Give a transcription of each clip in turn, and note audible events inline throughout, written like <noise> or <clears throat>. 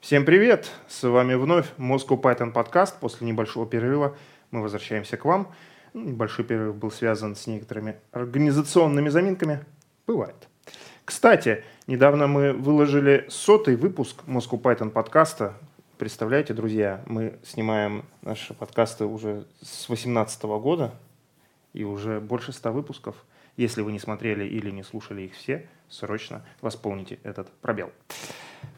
Всем привет! С вами вновь Moscow Python подкаст. После небольшого перерыва мы возвращаемся к вам. Ну, небольшой перерыв был связан с некоторыми организационными заминками. Бывает. Кстати, недавно мы выложили сотый выпуск Moscow Python подкаста. Представляете, друзья, мы снимаем наши подкасты уже с 2018 года и уже больше ста выпусков. Если вы не смотрели или не слушали их все, срочно восполните этот пробел.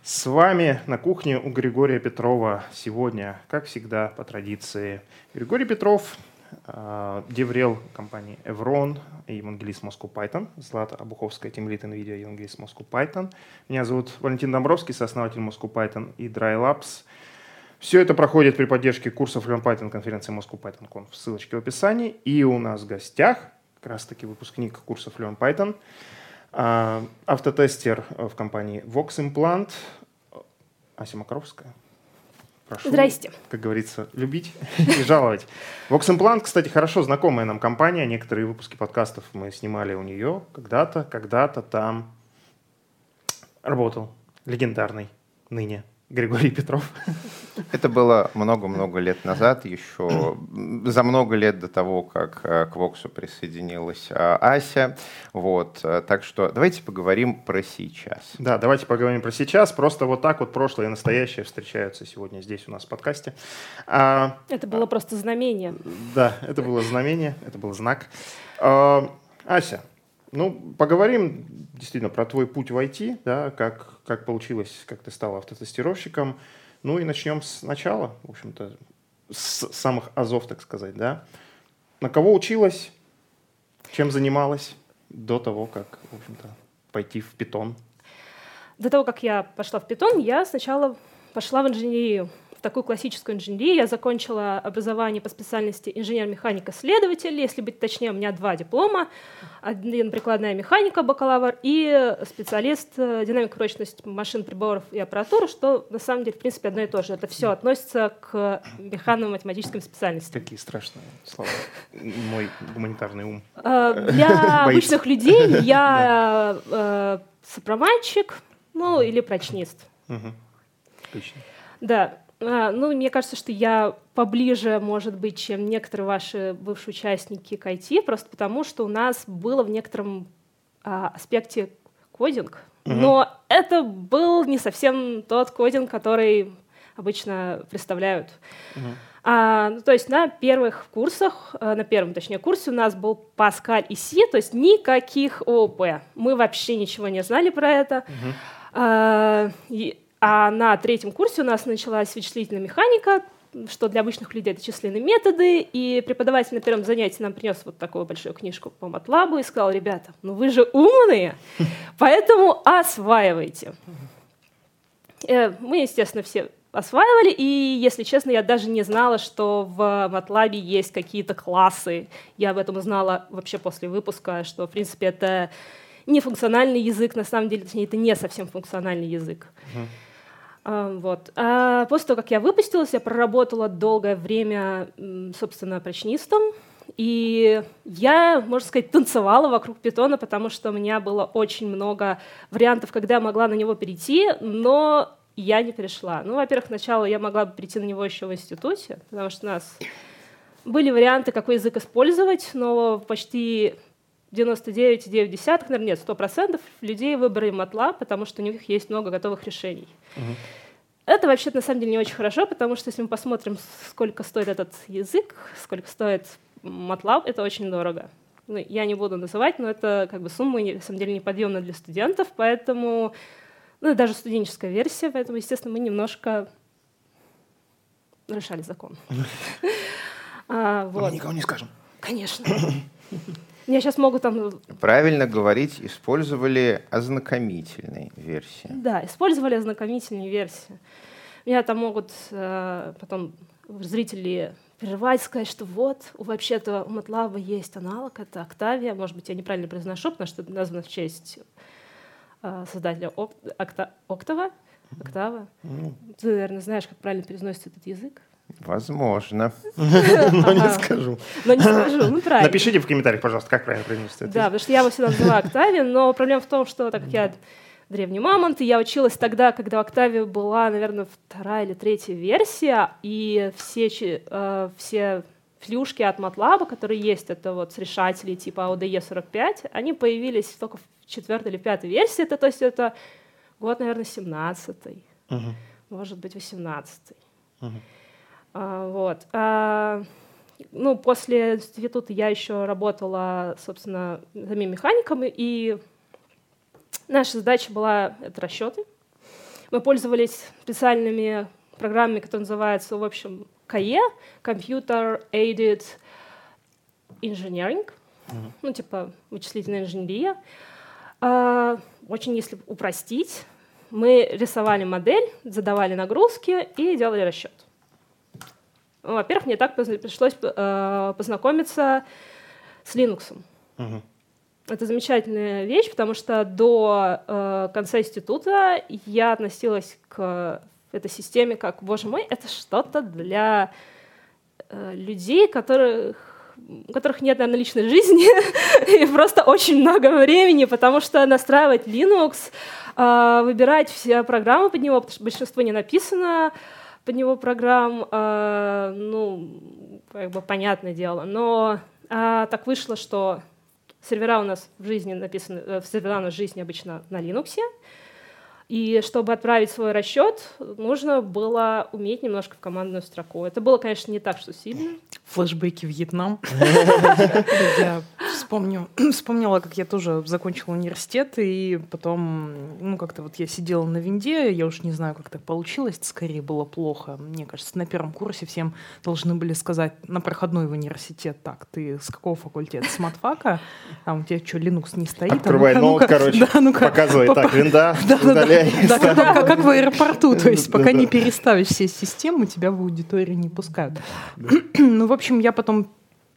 С вами на кухне у Григория Петрова сегодня, как всегда, по традиции. Григорий Петров, э, деврел компании Evron евангелист Moscow Python, Злата Обуховская, тимлит NVIDIA, евангелист Moscow Python. Меня зовут Валентин Домбровский, сооснователь Moscow Python и Dry Labs. Все это проходит при поддержке курсов Learn Python конференции Moscow Python Conf, ссылочки в описании. И у нас в гостях как раз-таки выпускник курсов Learn Python – автотестер в компании Vox Implant Ася Макаровская. Прошу, Здрасте. Как говорится, любить <laughs> и жаловать. Vox Implant, кстати, хорошо знакомая нам компания. Некоторые выпуски подкастов мы снимали у нее когда-то, когда-то там работал легендарный ныне Григорий Петров. Это было много-много лет назад, еще за много лет до того, как э, к Воксу присоединилась э, Ася. Вот. Э, так что давайте поговорим про сейчас. Да, давайте поговорим про сейчас. Просто вот так вот прошлое и настоящее встречаются сегодня здесь у нас в подкасте. А, это было просто знамение. Да, это было знамение, это был знак. А, Ася, ну, поговорим действительно про твой путь в IT, да, как, как получилось, как ты стал автотестировщиком. Ну и начнем с начала, в общем-то, с самых азов, так сказать, да. На кого училась, чем занималась до того, как, в общем-то, пойти в питон? До того, как я пошла в питон, я сначала пошла в инженерию такую классическую инженерию. Я закончила образование по специальности инженер-механик-исследователь. Если быть точнее, у меня два диплома. Один прикладная механика, бакалавр, и специалист э, динамика прочность машин, приборов и аппаратуры, что на самом деле, в принципе, одно и то же. Это все относится к механно-математическим специальностям. Какие страшные слова. Мой гуманитарный ум. Э, для <laughs> обычных людей <laughs> я э, сопроматчик, ну, или прочнист. Отлично. Да. А, ну, мне кажется, что я поближе, может быть, чем некоторые ваши бывшие участники к IT, просто потому что у нас было в некотором а, аспекте кодинг, угу. но это был не совсем тот кодинг, который обычно представляют. Угу. А, ну, то есть на первых курсах, а, на первом, точнее, курсе у нас был Pascal и C, то есть никаких ООП. Мы вообще ничего не знали про это. Угу. А, и, а на третьем курсе у нас началась вычислительная механика, что для обычных людей это численные методы, и преподаватель на первом занятии нам принес вот такую большую книжку по MATLAB и сказал, ребята, ну вы же умные, <laughs> поэтому осваивайте. Э, мы, естественно, все осваивали, и, если честно, я даже не знала, что в MATLAB есть какие-то классы. Я об этом узнала вообще после выпуска, что, в принципе, это не функциональный язык, на самом деле, точнее, это не совсем функциональный язык. Uh-huh. Вот. А после того, как я выпустилась, я проработала долгое время, собственно, прочнистом. И я, можно сказать, танцевала вокруг питона, потому что у меня было очень много вариантов, когда я могла на него перейти, но я не перешла. Ну, во-первых, сначала я могла бы перейти на него еще в институте, потому что у нас были варианты, какой язык использовать, но почти 99,9, наверное, нет, 100% людей выбрали MATLAB, потому что у них есть много готовых решений. Угу. Это вообще на самом деле не очень хорошо, потому что если мы посмотрим, сколько стоит этот язык, сколько стоит MATLAB, это очень дорого. Ну, я не буду называть, но это как бы сумма на самом деле неподъемна для студентов, поэтому ну, даже студенческая версия, поэтому, естественно, мы немножко нарушали закон. <laughs> А, мы никого не скажем. Конечно. <laughs> Я сейчас могу там... Правильно говорить, использовали ознакомительные версии. Да, использовали ознакомительные версии. Меня там могут э, потом зрители прерывать, сказать, что вот, вообще-то у MATLAB есть аналог, это Octavia. Может быть, я неправильно произношу, потому что это названо в честь э, создателя Octava. Octava. Mm. Ты, наверное, знаешь, как правильно произносится этот язык. Возможно. Но не скажу. Но не скажу, ну правильно. Напишите в комментариях, пожалуйста, как правильно произносится Да, потому что я его всегда называю Octavia, но проблема в том, что так как я Древний Мамонт. И я училась тогда, когда в была, наверное, вторая или третья версия, и все, э, все флюшки от MATLAB, которые есть, это вот с решателей типа AODE 45, они появились только в четвертой или пятой версии, это, то есть это год, наверное, 17-й, uh-huh. может быть, 18-й. Uh-huh. А, вот. А, ну, после института я еще работала, собственно, самим механиком, и наша задача была это расчеты. Мы пользовались специальными программами, которые называются, в общем, КАЕ, Computer Aided Engineering, mm-hmm. ну, типа вычислительная инженерия. А, очень, если упростить, мы рисовали модель, задавали нагрузки и делали расчет. Во-первых, мне так пришлось э, познакомиться с Linux. Uh-huh. Это замечательная вещь, потому что до э, конца института я относилась к этой системе как, боже мой, это что-то для э, людей, которых у которых нет, наверное, личной жизни <laughs> и просто очень много времени, потому что настраивать Linux, выбирать все программы под него, потому что большинство не написано, под него программ, э, ну, как бы понятное дело. Но э, так вышло, что сервера у нас в жизни написаны, э, сервера у нас в жизни обычно на Linux, и чтобы отправить свой расчет, нужно было уметь немножко в командную строку. Это было, конечно, не так, что сильно. Флэшбэки Вьетнам. <laughs> Я вспомню, <clears throat> вспомнила, как я тоже закончила университет, и потом, ну, как-то вот я сидела на винде, я уж не знаю, как так получилось, это скорее было плохо. Мне кажется, на первом курсе всем должны были сказать на проходной в университет, так, ты с какого факультета? С матфака? Там у тебя что, Linux не стоит? Открывай ноут, короче, показывай, так, винда, <laughs> удаляй да, как, как в аэропорту, то есть пока не переставишь все системы, тебя в аудиторию не пускают. <clears throat> Ну, в общем, я потом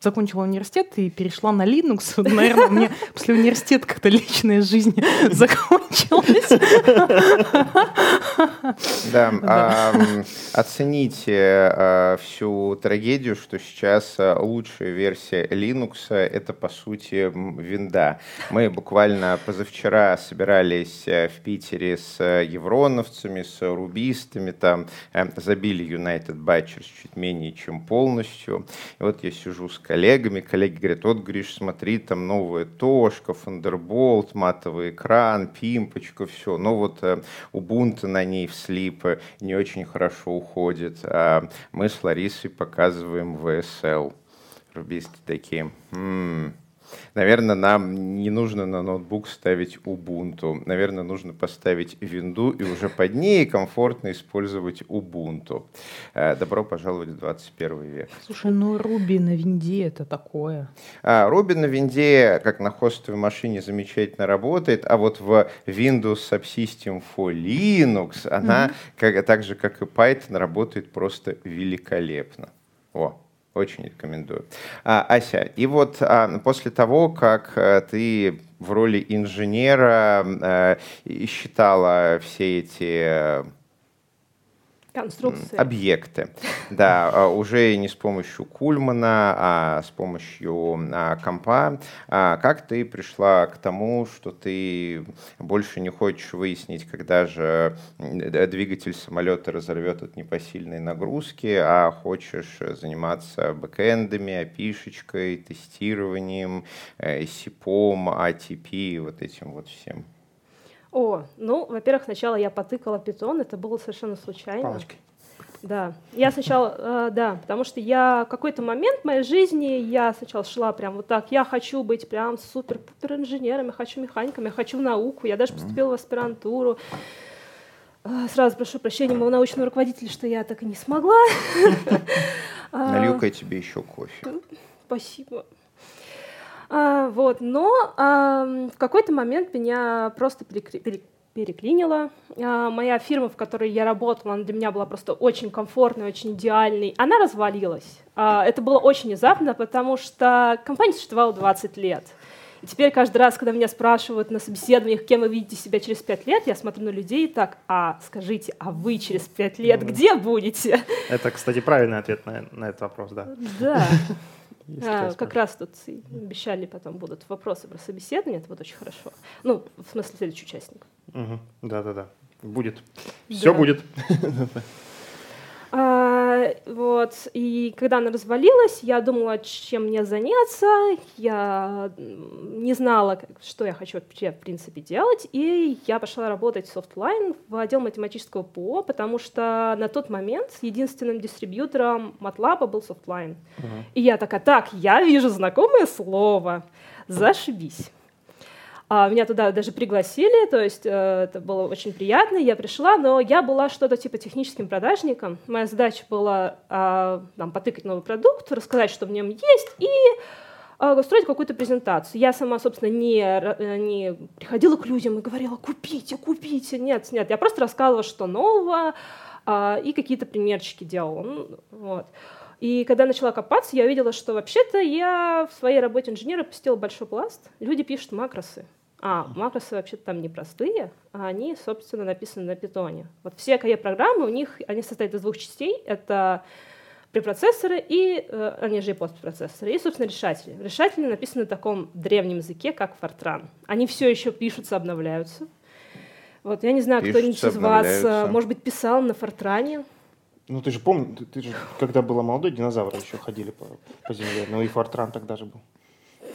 закончила университет и перешла на Linux. Наверное, мне после университета как-то личная жизнь <laughs> закончилась. Да, <laughs> оцените а, всю трагедию, что сейчас а, лучшая версия Linux — это, по сути, винда. Мы буквально позавчера собирались э, в Питере с евроновцами, с рубистами, там э, забили United Butchers чуть менее чем полностью. И вот я сижу с коллегами, коллеги говорят, вот, Гриш, смотри, там новая тошка, Thunderbolt, матовый экран, пимпочка, все. Но вот э, Ubuntu на ней в слип не очень хорошо уходит. А мы с Ларисой показываем VSL. Рубисты такие, м-м, Наверное, нам не нужно на ноутбук ставить Ubuntu. Наверное, нужно поставить винду и уже под ней комфортно использовать Ubuntu. Э, добро пожаловать в 21 век. Слушай, ну Ruby на винде это такое. А, Ruby на винде, как на хостовой машине, замечательно работает, а вот в Windows Subsystem for Linux она, mm-hmm. как, так же как и Python, работает просто великолепно. О, очень рекомендую. А, Ася, и вот а, после того, как а, ты в роли инженера а, считала все эти Конструкции. Объекты. <laughs> Да, а, уже не с помощью Кульмана, а с помощью а, компа. А как ты пришла к тому, что ты больше не хочешь выяснить, когда же двигатель самолета разорвет от непосильной нагрузки, а хочешь заниматься бэкэндами, опишечкой, тестированием, э, СИПом, ATP, вот этим вот всем? О, ну, во-первых, сначала я потыкала питон, это было совершенно случайно. Палочкой. Да, я сначала, э, да, потому что я какой-то момент в моей жизни, я сначала шла прям вот так, я хочу быть прям супер-пупер инженером, я хочу механиком, я хочу науку, я даже поступила в аспирантуру. Э, сразу прошу прощения моего научного руководителя, что я так и не смогла. <laughs> Налью-ка тебе еще кофе. Спасибо. А, вот, но а, в какой-то момент меня просто переклинило. А, моя фирма, в которой я работала, она для меня была просто очень комфортной, очень идеальной. Она развалилась. А, это было очень внезапно, потому что компания существовала 20 лет. Теперь каждый раз, когда меня спрашивают на собеседованиях, кем вы видите себя через пять лет, я смотрю на людей и так, а скажите, а вы через пять лет где будете? Это, кстати, правильный ответ на, на этот вопрос, да. Да. <laughs> А, как раз тут обещали потом будут вопросы про собеседование, это будет очень хорошо. Ну, в смысле, следующий участник. Да-да-да. Будет. Все да. будет. <laughs> А, вот. И когда она развалилась, я думала, чем мне заняться. Я не знала, что я хочу вообще, в принципе, делать. И я пошла работать в Softline в отдел математического ПО, потому что на тот момент единственным дистрибьютором MATLAB был Softline. Uh-huh. И я такая, так, я вижу знакомое слово. Зашибись. А, меня туда даже пригласили, то есть э, это было очень приятно. Я пришла, но я была что-то типа техническим продажником. Моя задача была а, там, потыкать новый продукт, рассказать, что в нем есть, и а, устроить какую-то презентацию. Я сама, собственно, не, э, не приходила к людям и говорила, купите, купите. Нет, нет, я просто рассказывала, что нового, и какие-то примерчики делала. Ну, вот. И когда начала копаться, я увидела, что вообще-то я в своей работе инженера пустила большой пласт. Люди пишут макросы. А макросы вообще-то там не простые, а они, собственно, написаны на питоне. Вот все KE-программы, у них, они состоят из двух частей. Это препроцессоры и, э, они же и постпроцессоры, и, собственно, решатели. Решатели написаны на таком древнем языке, как Fortran. Они все еще пишутся, обновляются. Вот, я не знаю, кто-нибудь из вас, э, может быть, писал на Фортране. Ну, ты же помнишь, ты, ты же, когда была молодой, динозавры еще ходили по, по земле. Ну, и Фортран тогда же был.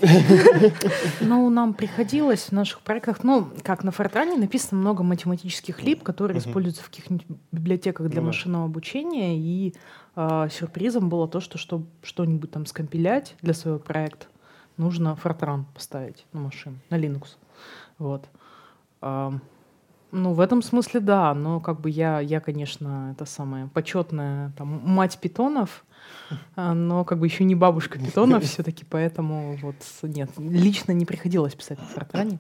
<laughs> Ну, нам приходилось в наших проектах, ну, как на Фортране написано много математических лип, которые используются в каких-нибудь библиотеках для ну машинного обучения, и э, сюрпризом было то, что чтобы что-нибудь там скомпилять для своего проекта, нужно Фортран поставить на машину, на Linux. Вот. Ну, в этом смысле да, но как бы я, я конечно, это самая почетная там, мать питонов, <laughs> а, но как бы еще не бабушка питона <laughs> все-таки, поэтому вот нет, лично не приходилось писать на фортране.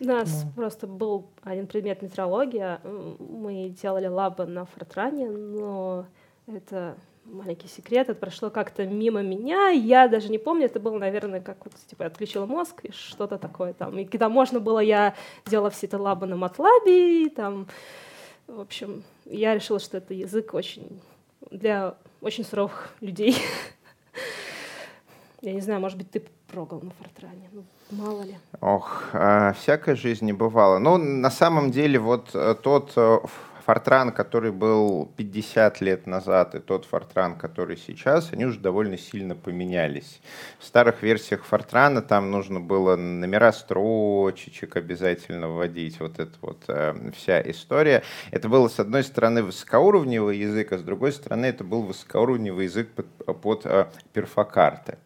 У нас ну. просто был один предмет метрология. Мы делали лабы на фортране, но это маленький секрет, это прошло как-то мимо меня, я даже не помню, это было, наверное, как вот, типа, я отключила мозг и что-то такое там. И когда можно было, я делала все это лабы на матлабе, и там, в общем, я решила, что это язык очень для очень суровых людей. Я не знаю, может быть, ты прогал на фортране. Ну, мало ли. Ох, а, всякой жизни бывало. Ну, на самом деле, вот э, тот э, Фортран, который был 50 лет назад, и тот Фортран, который сейчас, они уже довольно сильно поменялись. В старых версиях Фортрана там нужно было номера строчечек обязательно вводить, вот эта вот э, вся история. Это было, с одной стороны, высокоуровневый язык, а с другой стороны, это был высокоуровневый язык под, под э, перфокарты.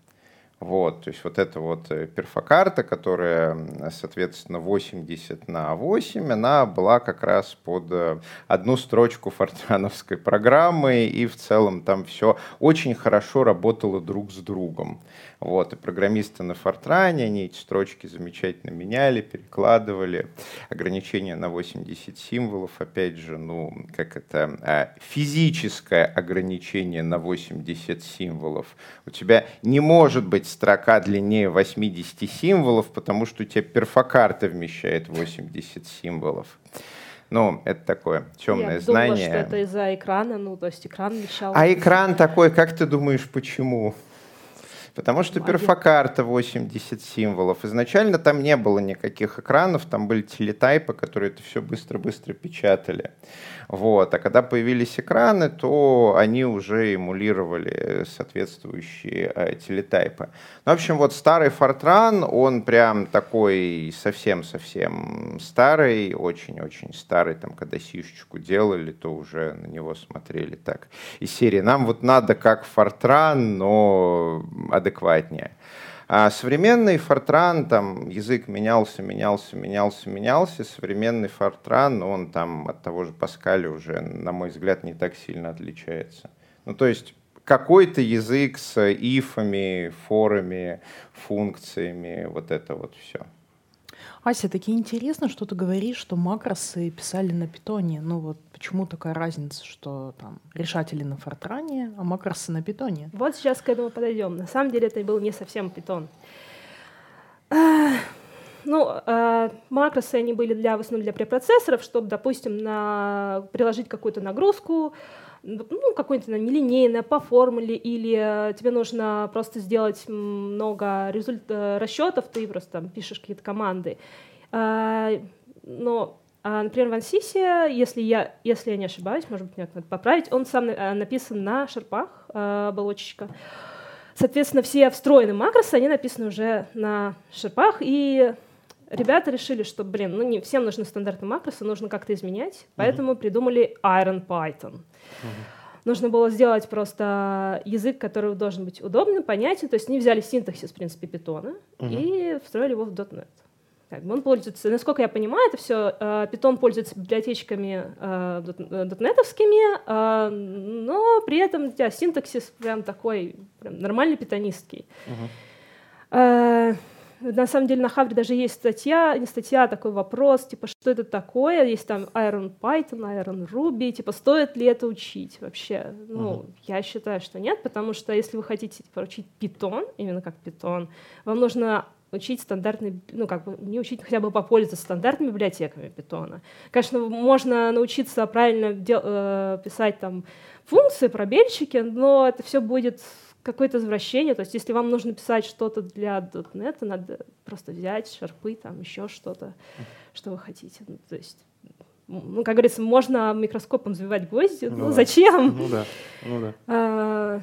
Вот, то есть вот эта вот э, перфокарта, которая, соответственно, 80 на 8, она была как раз под э, одну строчку фортрановской программы, и в целом там все очень хорошо работало друг с другом. Вот, и программисты на Фортране, они эти строчки замечательно меняли, перекладывали. Ограничение на 80 символов, опять же, ну, как это, а, физическое ограничение на 80 символов. У тебя не может быть строка длиннее 80 символов, потому что у тебя перфокарта вмещает 80 символов. Ну, это такое темное Я знание. Думала, что это из-за экрана, ну, то есть экран вмещал. А экран такой, как ты думаешь, почему? Потому что перфокарта 80 символов. Изначально там не было никаких экранов, там были телетайпы, которые это все быстро-быстро печатали. Вот. А когда появились экраны, то они уже эмулировали соответствующие э, телетайпы. Ну, в общем, вот старый Fortran, он прям такой совсем-совсем старый, очень-очень старый. Там, когда сишечку делали, то уже на него смотрели так. Из серии «Нам вот надо как Fortran, но адекватнее». А современный Fortran, там язык менялся, менялся, менялся, менялся. Современный Fortran, он там от того же Паскаля уже, на мой взгляд, не так сильно отличается. Ну, то есть какой-то язык с ифами, форами, функциями, вот это вот все. Ася, таки интересно, что ты говоришь, что макросы писали на питоне. Ну вот почему такая разница, что там решатели на фортране, а макросы на питоне? Вот сейчас к этому подойдем. На самом деле это был не совсем питон. Ну, э, макросы, они были для, в основном для препроцессоров, чтобы, допустим, на, приложить какую-то нагрузку, ну, какой-то на нелинейное по формуле, или тебе нужно просто сделать много результ... Э, расчетов, ты просто там пишешь какие-то команды. Э, но а, например, в Ансисе, если я, если я не ошибаюсь, может быть, мне надо поправить, он сам э, написан на шарпах э, оболочечка. Соответственно, все встроенные макросы, они написаны уже на шарпах, и ребята решили, что, блин, ну не всем нужны стандартные макросы, нужно как-то изменять, поэтому uh-huh. придумали Iron Python. Uh-huh. Нужно было сделать просто язык, который должен быть удобным, понятен, то есть они взяли синтаксис, в принципе, питона uh-huh. и встроили его в .NET. Как бы он пользуется, насколько я понимаю, это все, э, Python пользуется библиотечками э, дотнетовскими, э, но при этом у тебя синтаксис прям такой, прям нормальный питонистский. Uh-huh. На самом деле на Хабре даже есть статья, не статья, а такой вопрос, типа, что это такое? Есть там Iron Python, Iron Ruby, типа, стоит ли это учить вообще? Ну, uh-huh. я считаю, что нет, потому что если вы хотите типа, учить Python, именно как Python, вам нужно учить стандартные, ну, как бы не учить, хотя бы попользоваться стандартными библиотеками питона. Конечно, можно научиться правильно дел, э, писать там функции, пробельчики, но это все будет какое-то извращение. То есть, если вам нужно писать что-то для .NET, надо просто взять шарпы, там еще что-то, что вы хотите. Ну, то есть, ну, как говорится, можно микроскопом забивать гвозди, ну, ну да. зачем? Ну да, ну да. А,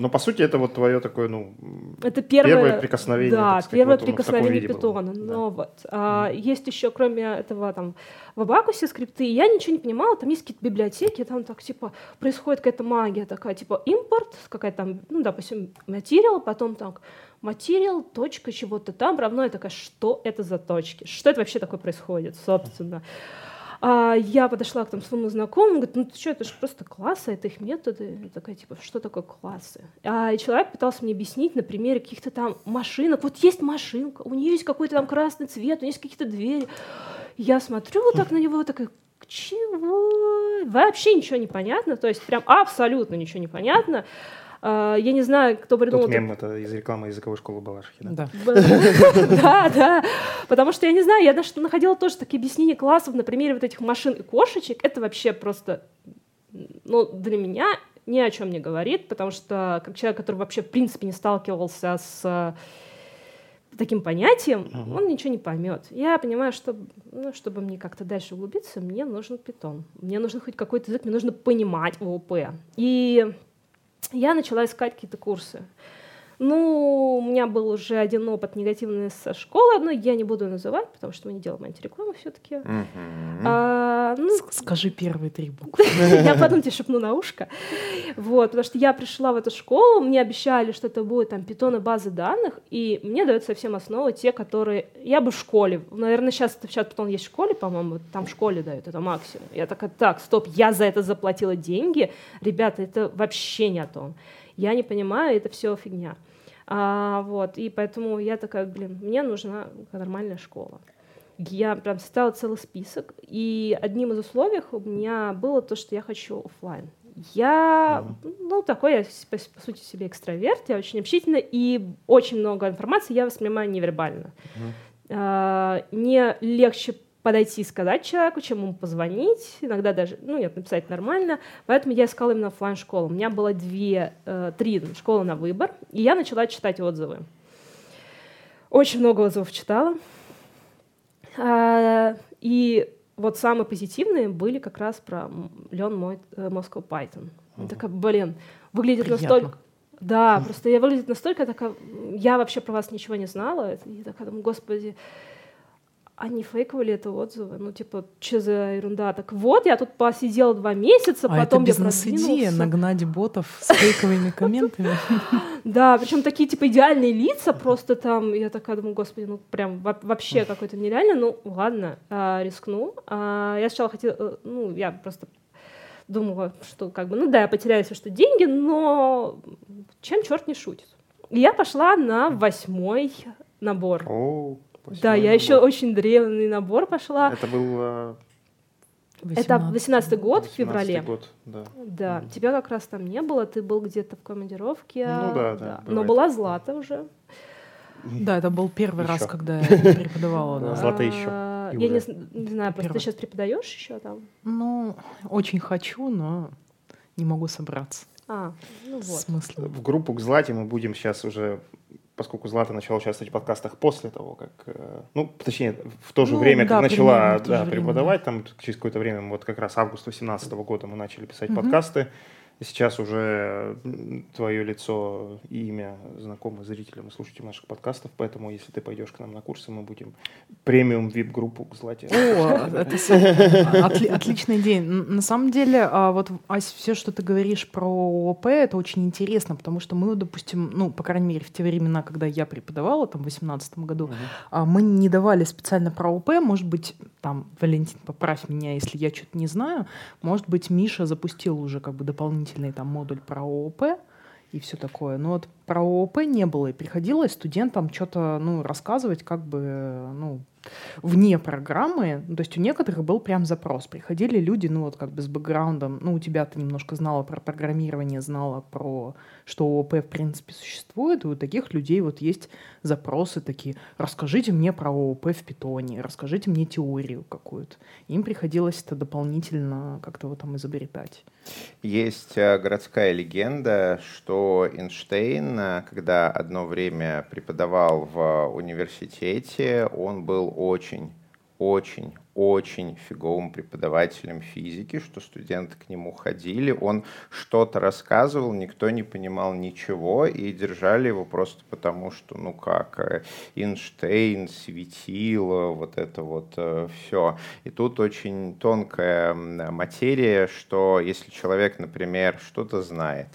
но по сути это вот твое такое, ну, это первое, первое прикосновение. Да, сказать, первое вот прикосновение питона. Да. Но вот а, mm. есть еще, кроме этого, там в Абакусе скрипты. Я ничего не понимала, там есть какие-то библиотеки, там так типа происходит какая-то магия такая, типа импорт, какая-то там, ну, допустим, материал, потом так материал, точка чего-то там равно, я такая, что это за точки? Что это вообще такое происходит, собственно? Mm. А я подошла к там, своему знакомому, говорит, ну ты что, это же просто классы, это их методы. Я такая, типа, что такое классы? А человек пытался мне объяснить на примере каких-то там машинок. Вот есть машинка, у нее есть какой-то там красный цвет, у нее есть какие-то двери. Я смотрю вот так на него, такая, чего? Вообще ничего не понятно, то есть прям абсолютно ничего не понятно. А, я не знаю, кто придумал... Тут мем это из рекламы языковой школы Балашихи, да? <laughs> Да, да. Потому что я не знаю, я даже находила тоже такие объяснения классов на примере вот этих машин и кошечек. Это вообще просто, ну, для меня ни о чем не говорит, потому что как человек, который вообще в принципе не сталкивался с таким понятием, uh-huh. он ничего не поймет. Я понимаю, что ну, чтобы мне как-то дальше углубиться, мне нужен питон. Мне нужен хоть какой-то язык, мне нужно понимать ООП. И я начала искать какие-то курсы. Ну, у меня был уже один опыт негативный со школы, но я не буду называть, потому что мы не делаем антирекламу все-таки. Mm-hmm. А, ну, Скажи первые три буквы. <laughs> Я потом тебе шепну на ушко. Вот, потому что я пришла в эту школу, мне обещали, что это будет там питоны базы данных, и мне дают совсем основы те, которые... Я бы в школе, наверное, сейчас, сейчас питон есть в школе, по-моему, там в школе дают, это максимум. Я такая, так, стоп, я за это заплатила деньги. Ребята, это вообще не о том. Я не понимаю, это все фигня. А, вот, и поэтому я такая, блин, мне нужна нормальная школа. Я прям составила целый список, и одним из условий у меня было то, что я хочу офлайн. Я, mm-hmm. ну, такой, я, по, по сути, себе экстраверт, я очень общительна, и очень много информации я воспринимаю невербально. Mm-hmm. А, мне легче подойти и сказать человеку, чем ему позвонить, иногда даже, ну, нет, написать нормально. Поэтому я искала именно офлайн школу У меня было две, э, три школы на выбор, и я начала читать отзывы. Очень много отзывов читала. А, и вот самые позитивные были как раз про Learn мой э, Moscow Python. Я такая, блин, выглядит Приятно. настолько... Да, просто я выглядит настолько такая... Я вообще про вас ничего не знала. И такая думаю, господи, а не фейковали это отзывы? Ну, типа, что за ерунда? Так вот, я тут посидела два месяца, а потом это бизнес-идея, нагнать ботов с фейковыми <laughs> комментами. Да, причем такие, типа, идеальные лица просто там. Я такая думаю, господи, ну, прям вообще какой-то нереально. Ну, ладно, а, рискну. А, я сначала хотела, э, ну, я просто думала, что как бы, ну да, я потеряю все, что деньги, но чем черт не шутит. И я пошла на восьмой набор. Да, я еще очень древний набор пошла. Это был... 18. Это 18 год 18 в феврале. год, да. Да, mm. тебя как раз там не было, ты был где-то в командировке. Ну да, да. да. Но была Злата уже. Да, это был первый раз, когда я преподавала. да. Злата еще. А, Я не, знаю, просто ты сейчас преподаешь еще там? Ну, очень хочу, но не могу собраться. А, ну В вот. смысле? В группу к Злате мы будем сейчас уже, поскольку Злата начала участвовать в подкастах после того, как, э, ну, точнее, в то же Ну, время, да, как начала да, же время, преподавать, там через какое-то время, вот как раз август 2018 года мы начали писать Мгм. подкасты. Сейчас уже твое лицо и имя знакомы зрителям и слушателям наших подкастов, поэтому если ты пойдешь к нам на курсы, мы будем премиум вип-группу к Злате. О, это с- отли- отличная идея. Н- На самом деле, а, вот, Ась, все, что ты говоришь про ООП, это очень интересно, потому что мы, допустим, ну, по крайней мере, в те времена, когда я преподавала, там, в 2018 году, а, мы не давали специально про ООП. Может быть, там, Валентин, поправь меня, если я что-то не знаю. Может быть, Миша запустил уже как бы дополнительный там модуль про ООП и все такое. Но вот про ООП не было, и приходилось студентам что-то ну, рассказывать как бы ну, вне программы. Ну, то есть у некоторых был прям запрос. Приходили люди, ну вот как бы с бэкграундом, ну у тебя ты немножко знала про программирование, знала про, что ООП в принципе существует, и у таких людей вот есть запросы такие, расскажите мне про ООП в питоне, расскажите мне теорию какую-то. Им приходилось это дополнительно как-то вот там изобретать. Есть э, городская легенда, что Эйнштейн, э, когда одно время преподавал в университете, он был очень, очень, очень фиговым преподавателем физики, что студенты к нему ходили, он что-то рассказывал, никто не понимал ничего, и держали его просто потому, что, ну как, э, Эйнштейн, светило, вот это вот все. И тут очень тонкая материя, что если человек, например, что-то знает,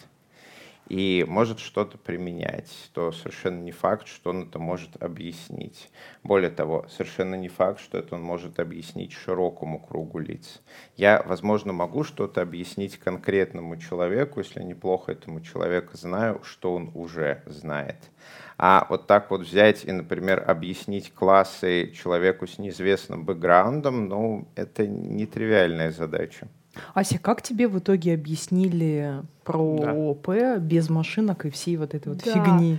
и может что-то применять, то совершенно не факт, что он это может объяснить. Более того, совершенно не факт, что это он может объяснить широкому кругу лиц. Я, возможно, могу что-то объяснить конкретному человеку, если неплохо этому человека знаю, что он уже знает. А вот так вот взять и, например, объяснить классы человеку с неизвестным бэкграундом, ну, это нетривиальная задача. Ася, как тебе в итоге объяснили про Да. ООП без машинок и всей вот этой вот Да. фигни?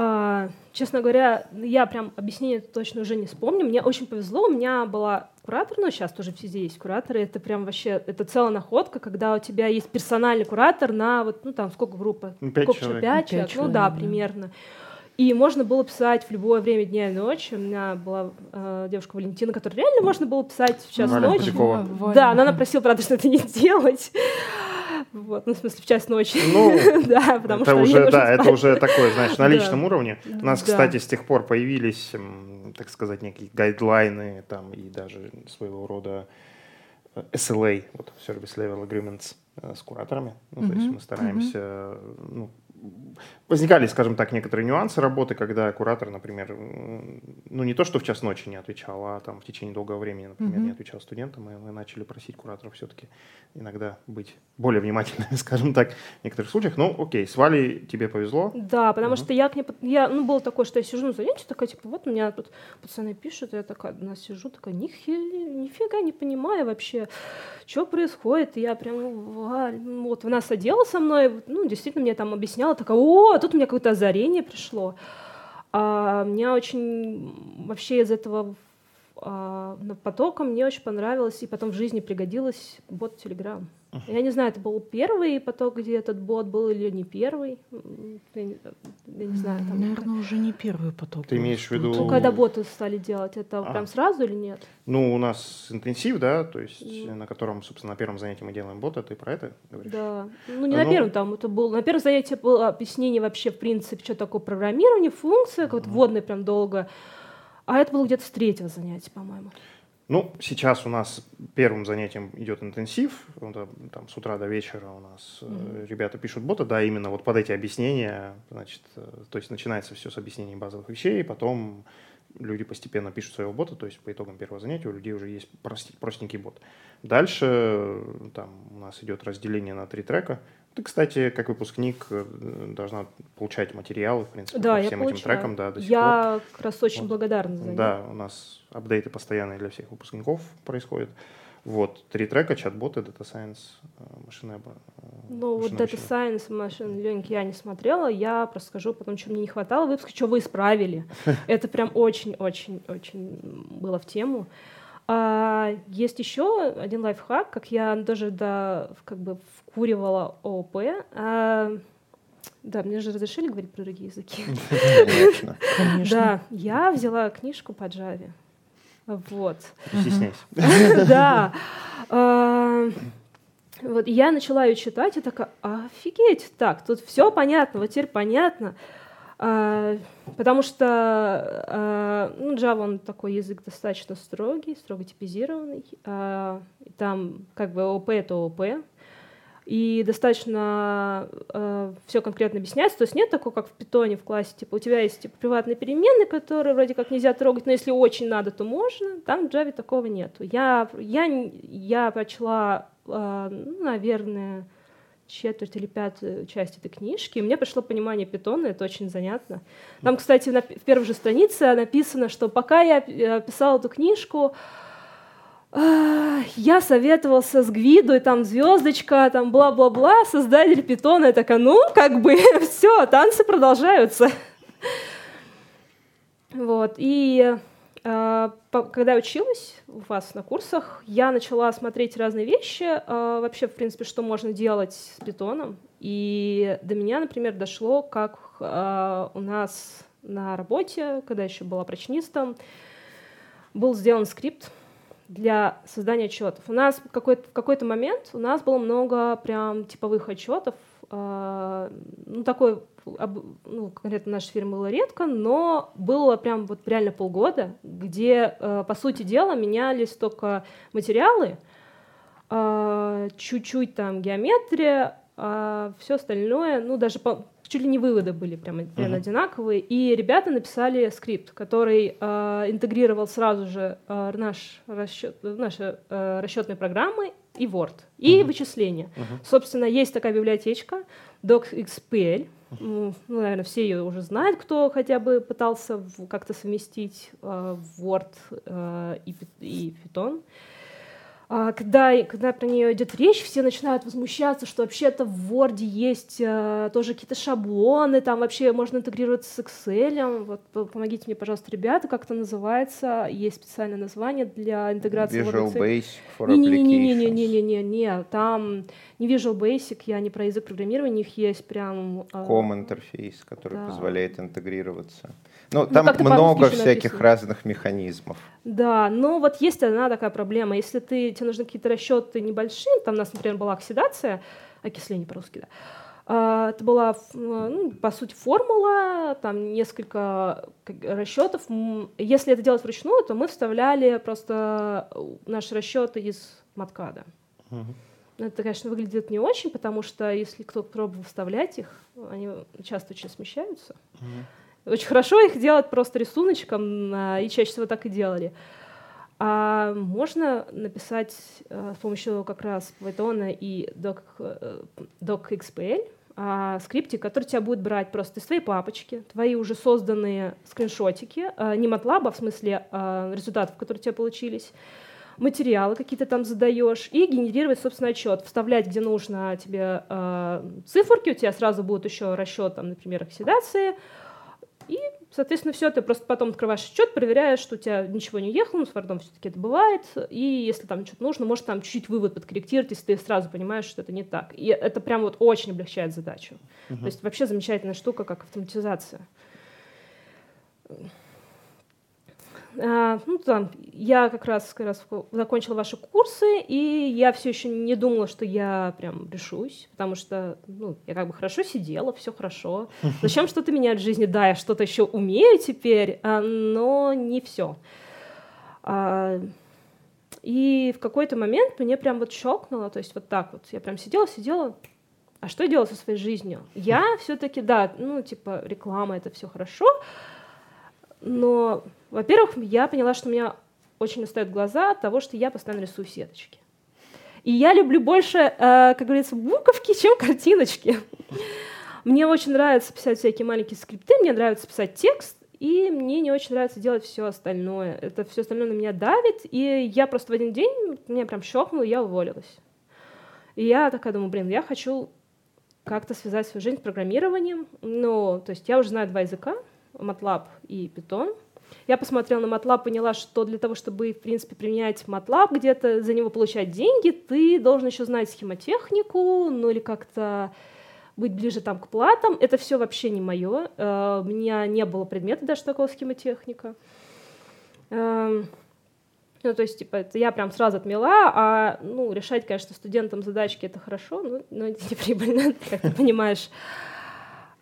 А, честно говоря, я прям объяснение точно уже не вспомню. Мне очень повезло, у меня была куратор, ну сейчас тоже везде есть кураторы, это прям вообще, это целая находка, когда у тебя есть персональный куратор на вот, ну там сколько группа? Ну, пять сколько человек. Пять Пять человек, ну человек, да, да. примерно. И можно было писать в любое время дня и ночи. У меня была э, девушка Валентина, которой реально можно было писать в час Валя ночи. Ва- Да, но она просила, правда, что это не делать. Вот, ну, в смысле, в час ночи. Ну, <laughs> да, потому это что уже, да, это уже такое, знаешь, на Да. личном уровне. У нас, Да. кстати, с тех пор появились, так сказать, некие гайдлайны там и даже своего рода э, SLA, вот Service Level Agreements э, с кураторами. Ну, то есть мы стараемся, э, ну, возникали, скажем так, некоторые нюансы работы, когда куратор, например, ну не то, что в час ночи не отвечал, а там в течение долгого времени, например, Мгм. не отвечал студентам, и мы начали просить кураторов все-таки иногда быть более внимательными, <laughs> скажем так, в некоторых случаях. Ну, окей, с Валей тебе повезло. Да, потому Мгм. что я к ней, я, ну, было такое, что я сижу на занятии, такая, типа, вот меня тут пацаны пишут, я такая, одна сижу, такая, нихи, нифига не понимаю вообще, что происходит, и я прям, вот она садила со мной, ну, действительно мне там объясняла, такая, о, тут у меня какое-то озарение пришло. А, мне очень вообще из этого а, потока мне очень понравилось, и потом в жизни пригодилось бот Telegram. Я не знаю, это был первый поток, где этот бот был или не первый. Я не, я не знаю. Там, Наверное, уже не первый поток. Ты имеешь в виду- Ну, когда боты стали делать, это А. прям сразу или нет? Ну, у нас интенсив, да, то есть Ну. на котором, собственно, на первом занятии мы делаем бота, ты про это говоришь? Да. Ну, не А на ну- первом там, это был. На первом занятии было объяснение вообще, в принципе, что такое программирование, функция, как вот вводная прям долго. А это было где-то с третьего занятия, по-моему. Ну, сейчас у нас первым занятием идет интенсив, там с утра до вечера у нас э, ребята пишут бота, да, именно вот под эти объяснения, значит, э, то есть начинается все с объяснений базовых вещей, потом люди постепенно пишут своего бота, то есть по итогам первого занятия у людей уже есть простенький бот. Дальше э, там у нас идет разделение на три трека. Ты, кстати, как выпускник э, должна получать материалы, в принципе, Да, по всем этим получаю. трекам, да, до сих пор. Я как раз очень Вот. благодарна за них. Да, у нас апдейты постоянные для всех выпускников происходят. Вот, три трека, чат-боты, Data Science, э, машинное обо- э, Ну, вот Data Science, Machine Learning я не смотрела, я просто скажу потом, что мне не хватало выпуска, что вы исправили. <laughs> Это прям очень-очень-очень было в тему. А, есть еще один лайфхак, как я даже да, как бы вкуривала ООП. А, да, мне же разрешили говорить про другие языки. <laughs> Конечно. Да, я взяла книжку по Java. Вот. Стесняйся. <laughs> Да. А, Вот, я начала ее читать, и такая, офигеть, так, тут все понятно, вот теперь понятно. А, потому что а, ну, Java, он такой язык достаточно строгий, строго типизированный. А, там как бы ОП — это ОП. И достаточно э, все конкретно объясняется. То есть нет такого, как в питоне в классе, типа у тебя есть типа, приватные переменные, которые вроде как нельзя трогать, но если очень надо, то можно. Там в Java такого нету. Я, я, я прочла, э, ну, наверное, четверть или пятую часть этой книжки, и мне пришло понимание питона, это очень занятно. Там, кстати, на, в первой же странице написано, что пока я э, писала эту книжку, я советовался с Гвидой, там звездочка, там бла-бла-бла, создатель питона. Я такая, ну, как бы, <laughs> все, танцы продолжаются. <laughs> Вот, и когда я училась у вас на курсах, я начала смотреть разные вещи, э, вообще, в принципе, что можно делать с питоном. И до меня, например, дошло, как э, у нас на работе, когда еще была прочнистом, был сделан скрипт, для создания отчетов. У нас какой-то, в какой-то момент у нас было много прям типовых отчетов. Ну, такой, ну, конкретно нашей фирмы было редко, но было прям вот реально полгода, где, э, по сути дела, менялись только материалы, э, чуть-чуть там геометрия, а все остальное, ну, даже по, чуть ли не выводы были прям, прям uh-huh. одинаковые. И ребята написали скрипт, который э, интегрировал сразу же э, наш расчет, наши э, расчетные программы и Word, и uh-huh. вычисления. Uh-huh. Собственно, есть такая библиотечка DocXPL. Ну, наверное, все ее уже знают, кто хотя бы пытался как-то совместить э, Word э, и, и Python а, когда, когда про нее идет речь, все начинают возмущаться, что вообще-то в Word есть а, тоже какие-то шаблоны, там вообще можно интегрироваться с Excel. Вот, помогите мне, пожалуйста, ребята, как это называется? Есть специальное название для интеграции Visual Word Basic for Не-не-не-не-не-не-не, не. там не Visual Basic, я не про язык программирования, у них есть прям... Э, COM-интерфейс, который да. позволяет интегрироваться. Ну, ну там ну, много всяких написано. разных механизмов. Да, но вот есть одна такая проблема. Если ты тебе нужны какие-то расчеты небольшие, там у нас, например, была оксидация, окисление по-русски, да, а, это была, ну, по сути, формула, там несколько расчетов. Если это делать вручную, то мы вставляли просто наши расчеты из маткада. Угу. Это, конечно, выглядит не очень, потому что если кто-то пробовал вставлять их, они часто очень смещаются. Угу. Очень хорошо их делать просто рисуночком, а, и чаще всего так и делали. А можно написать а, с помощью как раз Python и doc, э, docxpl а, скриптик, который тебя будет брать просто из твоей папочки, твои уже созданные скриншотики, не MATLAB, а в смысле результатов, которые у тебя получились, материалы какие-то там задаешь и генерировать, собственно, отчет, вставлять, где нужно тебе э, циферки, у тебя сразу будет еще расчет, там, например, оксидации, и, соответственно, все, ты просто потом открываешь счет, проверяешь, что у тебя ничего не уехало, но с Word все-таки это бывает. И если там что-то нужно, может там чуть-чуть вывод подкорректировать, если ты сразу понимаешь, что это не так. И это прям вот очень облегчает задачу. Uh-huh. То есть вообще замечательная штука, как автоматизация. А, ну, там, я как раз, как раз закончила ваши курсы, и я все еще не думала, что я прям решусь, потому что ну, я как бы хорошо сидела, все хорошо. <laughs> Зачем что-то менять в жизни? Да, я что-то еще умею теперь, а, но не все. А, и в какой-то момент мне прям вот щелкнуло, то есть вот так вот, я прям сидела, сидела, а что я делала со своей жизнью? Я все-таки, да, ну, типа, реклама, это все хорошо, но, во-первых, я поняла, что у меня очень устают глаза от того, что я постоянно рисую сеточки. И я люблю больше, э, как говорится, буковки, чем картиночки. Мне очень нравится писать всякие маленькие скрипты, мне нравится писать текст, и мне не очень нравится делать все остальное. Это все остальное на меня давит, и я просто в один день, меня прям щелкнуло, и я уволилась. И я такая думаю, блин, я хочу как-то связать свою жизнь с программированием. Ну, то есть я уже знаю два языка, MATLAB и Python. Я посмотрела на MATLAB, поняла, что для того, чтобы, в принципе, применять MATLAB, где-то за него получать деньги, ты должен еще знать схемотехнику, ну или как-то быть ближе там к платам. Это все вообще не мое. Э, у меня не было предмета даже такого схемотехника. Эм, ну, то есть, типа, это я прям сразу отмела, а, ну, решать, конечно, студентам задачки — это хорошо, но, но это не прибыльно, <laughs> как ты понимаешь.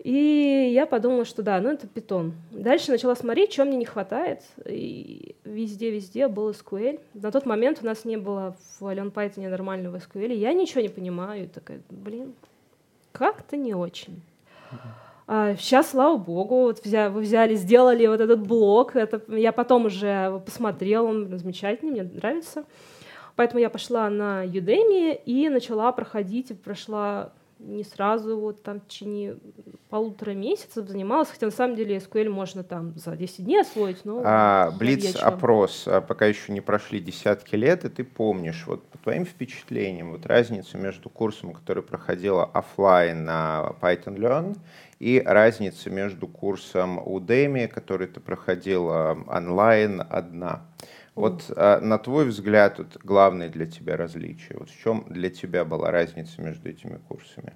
И я подумала, что да, ну это питон. Дальше начала смотреть, чего мне не хватает. И везде-везде был SQL. На тот момент у нас не было в Alien Python нормального SQL. Я ничего не понимаю. И такая, блин, как-то не очень. А сейчас, слава богу, вот взя, вы взяли, сделали вот этот блок. Это, я потом уже посмотрела, он замечательный, мне нравится. Поэтому я пошла на Udemy и начала проходить, прошла не сразу, вот там в течение полутора месяцев занималась, хотя на самом деле SQL можно там за 10 дней освоить, но... А, Блиц-опрос, а пока еще не прошли десятки лет, и ты помнишь, вот по твоим впечатлениям, вот разницу между курсом, который проходила офлайн на Python Learn, и разница между курсом Udemy, который ты проходила онлайн, одна. Вот а, на твой взгляд, вот, главное для тебя различие. Вот в чем для тебя была разница между этими курсами?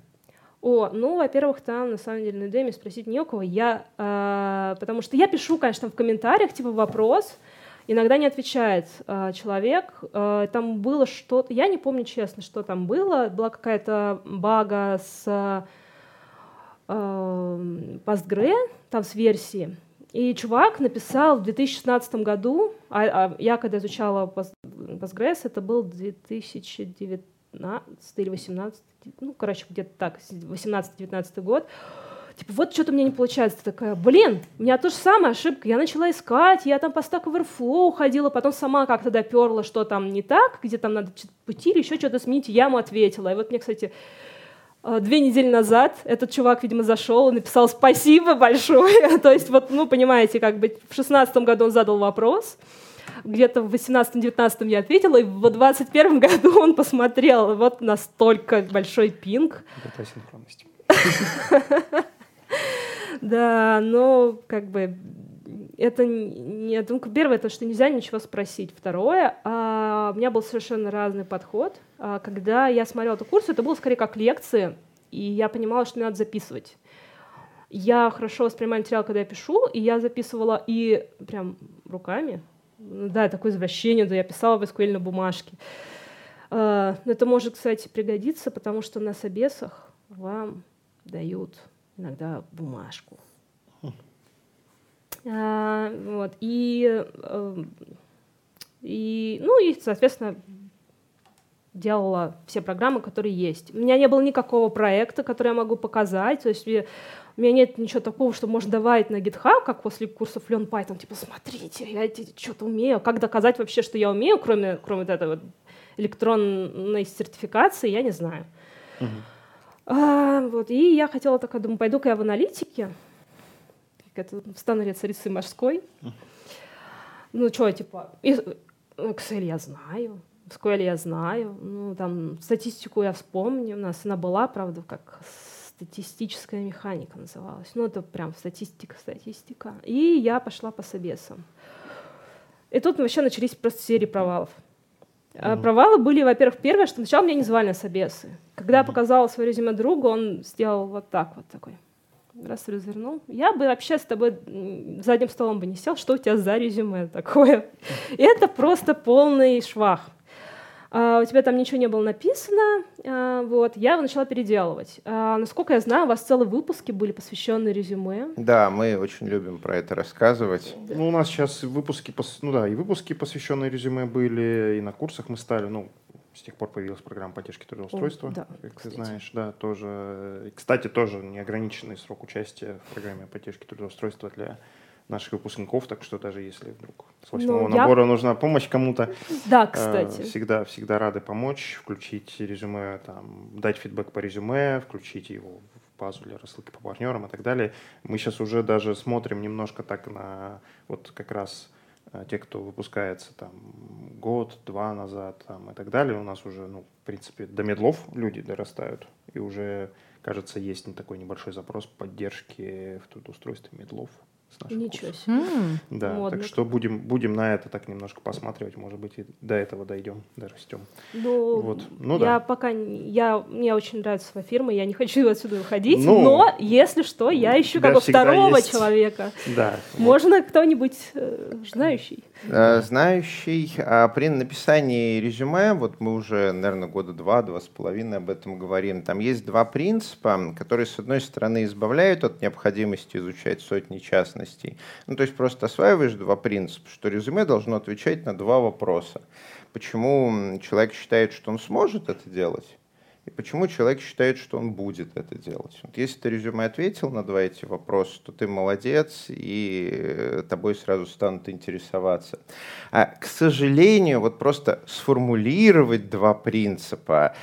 О, ну, во-первых, там на самом деле на Udemy спросить не у кого. Я, э, потому что я пишу, конечно, в комментариях типа вопрос, иногда не отвечает э, человек. Э, там было что-то, я не помню честно, что там было. Была какая-то бага с э, Postgre, там с версии. И чувак написал в 2016 году, а, а я когда изучала Postgres, это был 2019 или 18, ну, короче, где-то так, 18-19 год, типа, вот что-то у меня не получается. Такая, блин, у меня то же самое ошибка. Я начала искать, я там по Stack Overflow ходила, потом сама как-то доперла, что там не так, где там надо пути или еще что-то сменить, ему ответила. И вот мне, кстати, две недели назад этот чувак, видимо, зашел и написал спасибо большое. <laughs> То есть, вот, ну, понимаете, как бы в шестнадцатом году он задал вопрос, где-то в 18-19 я ответила, и в 21 <laughs> году он посмотрел. Вот настолько большой пинг. Это синхронность. <laughs> Да, но как бы это не... Ну, первое, это что нельзя ничего спросить. Второе, а, у меня был совершенно разный подход. А, когда я смотрела эту курс, это было скорее как лекции, и я понимала, что надо записывать. Я хорошо воспринимаю материал, когда я пишу, и я записывала и прям руками. Да, такое извращение, да, я писала в SQL на бумажке. А, это может, кстати, пригодиться, потому что на собесах вам дают иногда бумажку. А, вот, и, эм, и, ну и, соответственно, делала все программы, которые есть. У меня не было никакого проекта, который я могу показать. То есть у меня нет ничего такого, что можно давать на GitHub, как после курсов Learn Python. Типа, смотрите, я что-то умею. Как доказать вообще, что я умею, кроме, кроме вот этой вот электронной сертификации, я не знаю. Uh-huh. А, вот, и я хотела такая, думаю, пойду-ка я в аналитике это стану ли царицей морской. Ну, что, типа, Excel я знаю, SQL я знаю, ну, там, статистику я вспомню, у нас она была, правда, как статистическая механика называлась. Ну, это прям статистика, статистика. И я пошла по собесам. И тут вообще начались просто серии провалов. Mm-hmm. Провалы были, во-первых, первое, что сначала меня не звали на собесы. Когда я показала свое резюме другу, он сделал вот так вот такой раз развернул, я бы вообще с тобой задним столом бы не сел, что у тебя за резюме такое. Это просто полный швах. А, у тебя там ничего не было написано, а, вот, я его начала переделывать. А, насколько я знаю, у вас целые выпуски были посвящены резюме. Да, мы очень любим про это рассказывать. Ну, у нас сейчас выпуски, ну да, и выпуски, посвященные резюме были, и на курсах мы стали, ну, с тех пор появилась программа поддержки трудоустройства, О, да, как кстати. ты знаешь, да, тоже. И, кстати, тоже неограниченный срок участия в программе поддержки трудоустройства для наших выпускников, так что даже если вдруг с восьмого ну, набора я... нужна помощь кому-то, да, э, кстати. Э, всегда, всегда рады помочь, включить резюме, там, дать фидбэк по резюме, включить его в базу для рассылки по партнерам и так далее. Мы сейчас уже даже смотрим немножко так на вот как раз те, кто выпускается там год, два назад там, и так далее, у нас уже, ну, в принципе, до медлов люди дорастают. И уже, кажется, есть такой небольшой запрос поддержки в трудоустройстве медлов с наших Ничего себе. Mm. Да, Модно. так что будем, будем на это так немножко посматривать, может быть, и до этого дойдем, дорастем. Ну, вот. ну я да. пока, я, мне очень нравится своя фирма, я не хочу <laughs> отсюда выходить, ну, но, если что, я ищу как бы второго есть. человека. Да. Можно кто-нибудь э, знающий. Э, знающий. А при написании резюме, вот мы уже, наверное, года два, два с половиной об этом говорим, там есть два принципа, которые, с одной стороны, избавляют от необходимости изучать сотни частностей. Ну, то есть просто осваиваешь два принципа, что резюме должно отвечать на два вопроса. Почему человек считает, что он сможет это делать? И почему человек считает, что он будет это делать. Вот если ты резюме ответил на два эти вопроса, то ты молодец, и э, тобой сразу станут интересоваться. А, к сожалению, вот просто сформулировать два принципа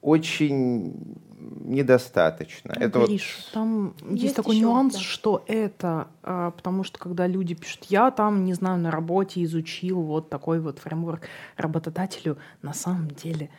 очень недостаточно. это Гриш, вот... там есть, есть такой нюанс, да. что это, а, потому что когда люди пишут, я там, не знаю, на работе изучил вот такой вот фреймворк работодателю, на самом деле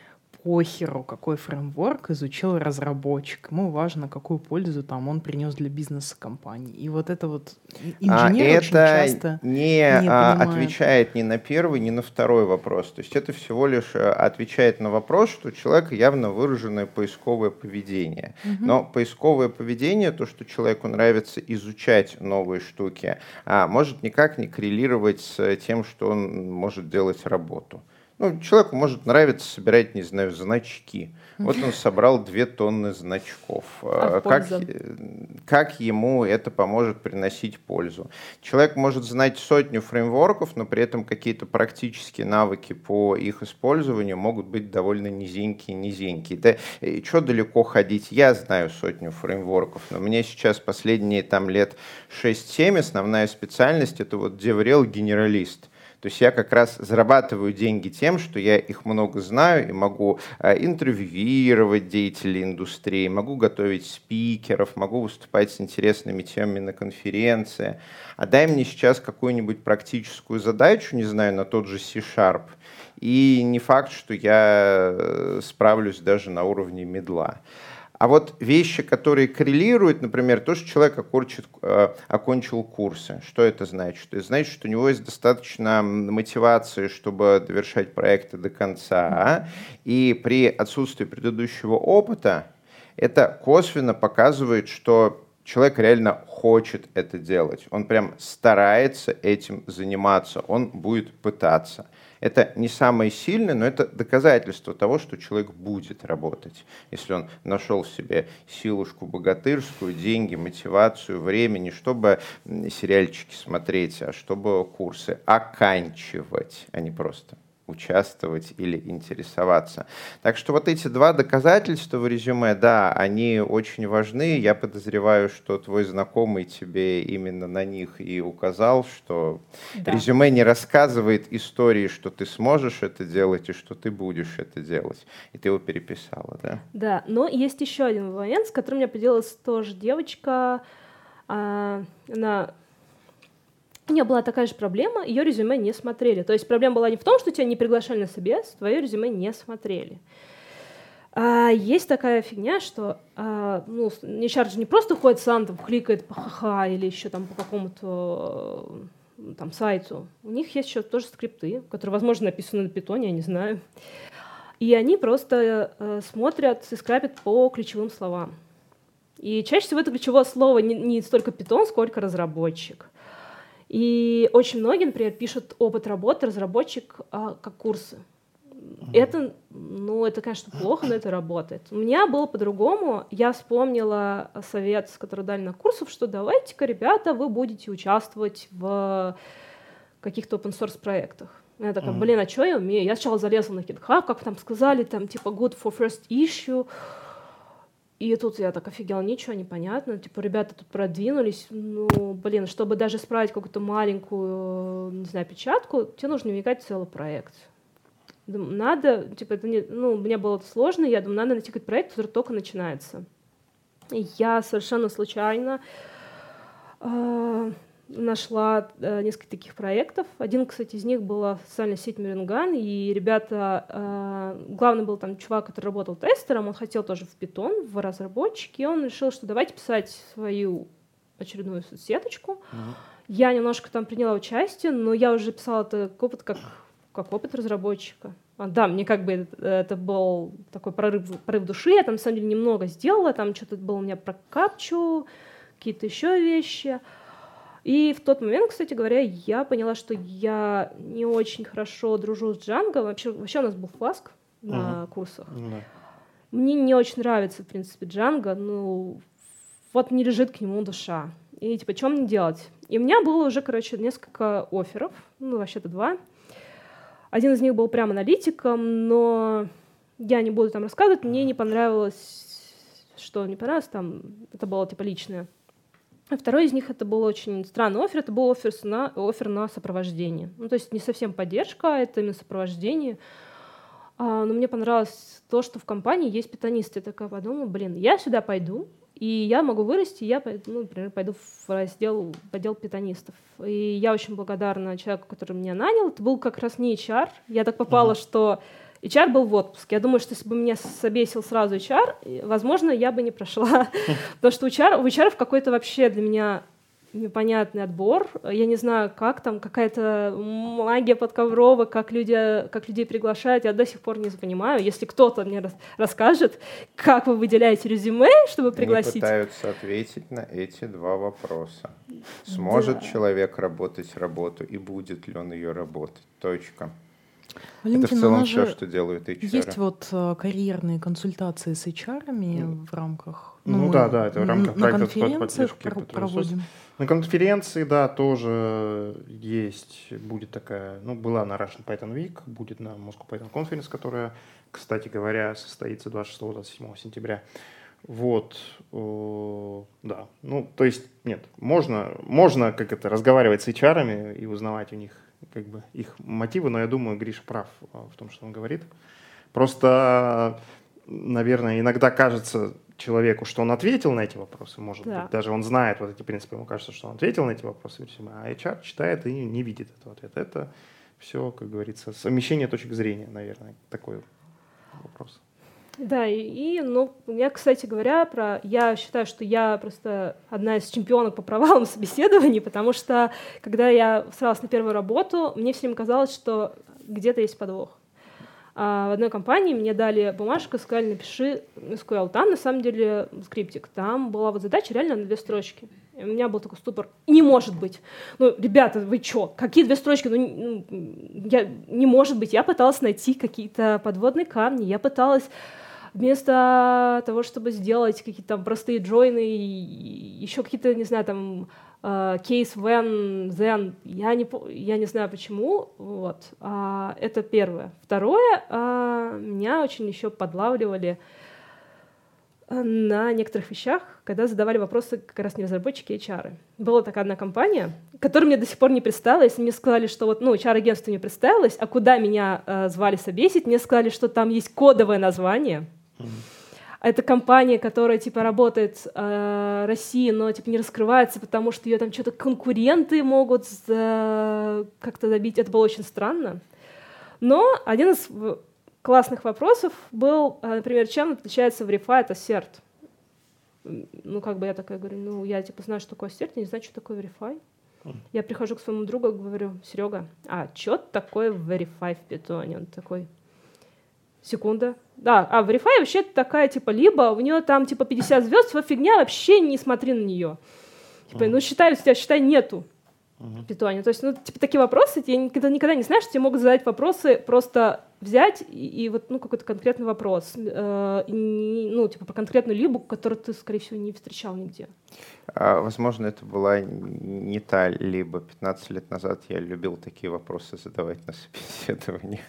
похеру, какой фреймворк изучил разработчик. Ему важно, какую пользу там он принес для бизнеса компании. И вот это вот инженер а очень это часто не, не а, отвечает ни на первый, ни на второй вопрос. То есть это всего лишь э, отвечает на вопрос, что у человека явно выраженное поисковое поведение. Угу. Но поисковое поведение, то, что человеку нравится изучать новые штуки, а, может никак не коррелировать с тем, что он может делать работу. Ну, человеку может нравиться собирать, не знаю, значки. Вот он собрал две тонны значков. А как, как ему это поможет приносить пользу? Человек может знать сотню фреймворков, но при этом какие-то практические навыки по их использованию могут быть довольно низенькие-низенькие. Да, и что далеко ходить? Я знаю сотню фреймворков, но мне сейчас последние там лет 6-7 основная специальность это вот деврел-генералист. То есть я как раз зарабатываю деньги тем, что я их много знаю и могу э, интервьюировать деятелей индустрии, могу готовить спикеров, могу выступать с интересными темами на конференции. А дай мне сейчас какую-нибудь практическую задачу, не знаю, на тот же C-Sharp, и не факт, что я э, справлюсь даже на уровне медла. А вот вещи, которые коррелируют, например, то, что человек окончит, э, окончил курсы, что это значит? Это значит, что у него есть достаточно мотивации, чтобы довершать проекты до конца, и при отсутствии предыдущего опыта это косвенно показывает, что человек реально хочет это делать. Он прям старается этим заниматься, он будет пытаться. Это не самое сильное, но это доказательство того, что человек будет работать. Если он нашел в себе силушку богатырскую, деньги, мотивацию, время, не чтобы сериальчики смотреть, а чтобы курсы оканчивать, а не просто участвовать или интересоваться. Так что вот эти два доказательства в резюме, да, они очень важны. Я подозреваю, что твой знакомый тебе именно на них и указал, что да. резюме не рассказывает истории, что ты сможешь это делать и что ты будешь это делать. И ты его переписала, да? Да, но есть еще один момент, с которым меня поделилась тоже девочка. А, она у нее была такая же проблема, ее резюме не смотрели. То есть проблема была не в том, что тебя не приглашали на собес, твое резюме не смотрели. А есть такая фигня, что а, ну, HR же не просто ходит сам, там, кликает по ха-ха или еще там по какому-то там сайту. У них есть еще тоже скрипты, которые, возможно, написаны на питоне, я не знаю. И они просто э, смотрят и скрапят по ключевым словам. И чаще всего это ключевое слово не, не столько питон, сколько разработчик. И очень многие, например, пишут опыт работы разработчик а, как курсы. Это, ну, это, конечно, плохо, но это работает. У меня было по-другому. Я вспомнила совет, который дали на курсах, что давайте-ка, ребята, вы будете участвовать в каких-то open source проектах. Я такая, блин, а что я умею? Я сначала залезла на GitHub, как там сказали, там типа good for first issue. И тут я так офигела, ничего не понятно. Типа, ребята тут продвинулись. Ну, блин, чтобы даже исправить какую-то маленькую, не знаю, печатку, тебе нужно вникать в целый проект. Надо, типа, это не, ну, мне было сложно, я думаю, надо найти какой-то проект, который только начинается. И я совершенно случайно э, нашла э, несколько таких проектов. Один, кстати, из них была социальная сеть Меринган, и ребята, э, главный был там чувак, который работал тестером, он хотел тоже в питон, в разработчике, и он решил, что давайте писать свою очередную соцсеточку. Mm-hmm. Я немножко там приняла участие, но я уже писала это опыт как, как опыт разработчика. А, да, мне как бы это, это был такой прорыв, прорыв души, я там на самом деле немного сделала, там что-то было у меня про капчу, какие-то еще вещи. И в тот момент, кстати говоря, я поняла, что я не очень хорошо дружу с Джанго. Вообще, вообще у нас был фласк на uh-huh. курсах. Uh-huh. Мне не очень нравится, в принципе, Джанго, ну, вот не лежит к нему душа. И типа, что мне делать? И у меня было уже, короче, несколько офферов, ну, вообще-то два. Один из них был прям аналитиком, но я не буду там рассказывать, мне не понравилось, что не понравилось, там, это было типа личное. А второй из них это был очень странный офер, это был офер на, офер на сопровождение. Ну, то есть не совсем поддержка, а это именно сопровождение. А, но мне понравилось то, что в компании есть питанисты. Я такая подумала, блин, я сюда пойду, и я могу вырасти, я, ну, например, пойду в раздел, в отдел питанистов. И я очень благодарна человеку, который меня нанял. Это был как раз не HR. Я так попала, uh-huh. что HR был в отпуске. Я думаю, что если бы меня собесил сразу HR, возможно, я бы не прошла. <laughs> Потому что у HR, у HR какой-то вообще для меня непонятный отбор. Я не знаю, как там, какая-то магия подковровая, как, люди, как людей приглашают. Я до сих пор не понимаю. Если кто-то мне рас расскажет, как вы выделяете резюме, чтобы пригласить... Они пытаются ответить на эти два вопроса. Сможет да. человек работать работу и будет ли он ее работать? Точка. Валентина, Это в целом все, что делают HR. Есть вот uh, карьерные консультации с HR mm. в рамках... Ну, ну да, да, это в рамках на конференциях проводим. На конференции, да, тоже есть, будет такая, ну, была на Russian Python Week, будет на Moscow Python Conference, которая, кстати говоря, состоится 26-27 сентября. Вот, да, ну, то есть, нет, можно, можно, как это, разговаривать с HR и узнавать у них как бы их мотивы, но я думаю, Гриша прав а, в том, что он говорит. Просто, наверное, иногда кажется человеку, что он ответил на эти вопросы, может да. быть, даже он знает вот эти принципы, ему кажется, что он ответил на эти вопросы, а HR читает и не видит этого ответа. Это все, как говорится, совмещение точек зрения, наверное, такой вопрос. Да, и, и ну, я, кстати говоря, про, я считаю, что я просто одна из чемпионок по провалам <laughs> собеседований, потому что, когда я устраивалась на первую работу, мне все время казалось, что где-то есть подвох. А в одной компании мне дали бумажку, сказали, напиши SQL. Там, на самом деле, скриптик. Там была вот задача реально на две строчки. И у меня был такой ступор. Не может быть. Ну, ребята, вы чё? Какие две строчки? Ну, я, не может быть. Я пыталась найти какие-то подводные камни. Я пыталась вместо того, чтобы сделать какие-то там простые джойны, еще какие-то, не знаю, там uh, case when, then, я не, я не знаю почему, вот, uh, это первое. Второе, uh, меня очень еще подлавливали на некоторых вещах, когда задавали вопросы как раз не разработчики, а HR. Была такая одна компания, которая мне до сих пор не представилась. Мне сказали, что вот, ну, HR-агентство не представилось, а куда меня э, звали собесить, мне сказали, что там есть кодовое название — это компания, которая типа работает э, России, но типа не раскрывается, потому что ее там что-то конкуренты могут э, как-то добить. Это было очень странно. Но один из классных вопросов был, э, например, чем отличается Verify от Assert? Ну, как бы я такая говорю, ну, я типа знаю, что такое Assert, не знаю, что такое Verify. Я прихожу к своему другу и говорю, Серега, а что такое Verify в питоне? Он такой, секунда, да, а Verify вообще такая, типа, либо у нее там, типа, 50 звезд, типа, фигня, вообще не смотри на нее. Типа, ну, считай, у тебя, считай, нету в питоне. То есть, ну, типа, такие вопросы, ты никогда, никогда не знаешь, тебе могут задать вопросы, просто взять и, и вот, ну, какой-то конкретный вопрос, э, и, ну, типа, про конкретную либу, которую ты, скорее всего, не встречал нигде. А, возможно, это была не та либо. 15 лет назад я любил такие вопросы задавать на собеседовании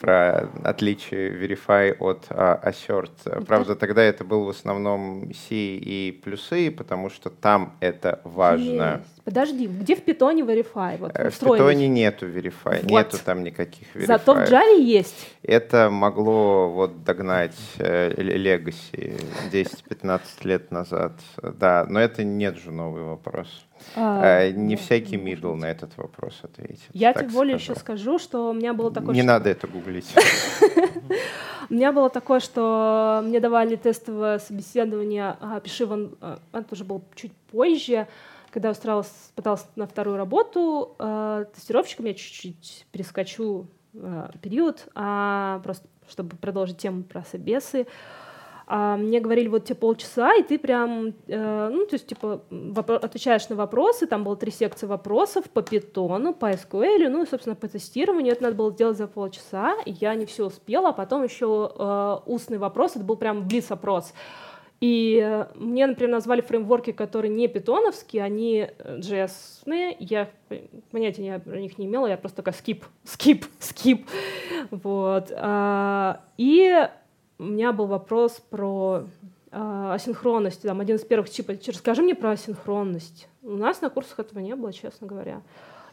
про отличие Verify от uh, Assert. Правда, тогда это был в основном C и плюсы, потому что там это важно. Есть. Подожди, где в питоне Verify? Вот, э, в питоне нету Verify, вот. нету там никаких Verify. Зато в Java есть. Это могло вот догнать э, Legacy 10-15 лет назад. Да, но это нет же новый вопрос. А, не всякий мидл на этот вопрос ответит. Я тем более еще скажу, что у меня было такое... Не надо это гуглить. <laughs> У меня было такое, что мне давали тестовое собеседование, а, пиши вон, а, это уже было чуть позже, когда устраивалась, пыталась на вторую работу э, тестировщиком, я чуть-чуть перескочу э, период, а, просто чтобы продолжить тему про собесы. А мне говорили, вот тебе полчаса, и ты прям, э, ну, то есть, типа, отвечаешь на вопросы, там было три секции вопросов по питону, по SQL, ну, и, собственно, по тестированию, это надо было сделать за полчаса, и я не все успела, а потом еще э, устный вопрос, это был прям блиц-опрос. И э, мне, например, назвали фреймворки, которые не питоновские, они js -ные. Я понятия про них не имела, я просто такая скип, скип, скип. Вот. А, и у меня был вопрос про э, асинхронность. Там один из первых типа, расскажи мне про асинхронность. У нас на курсах этого не было, честно говоря.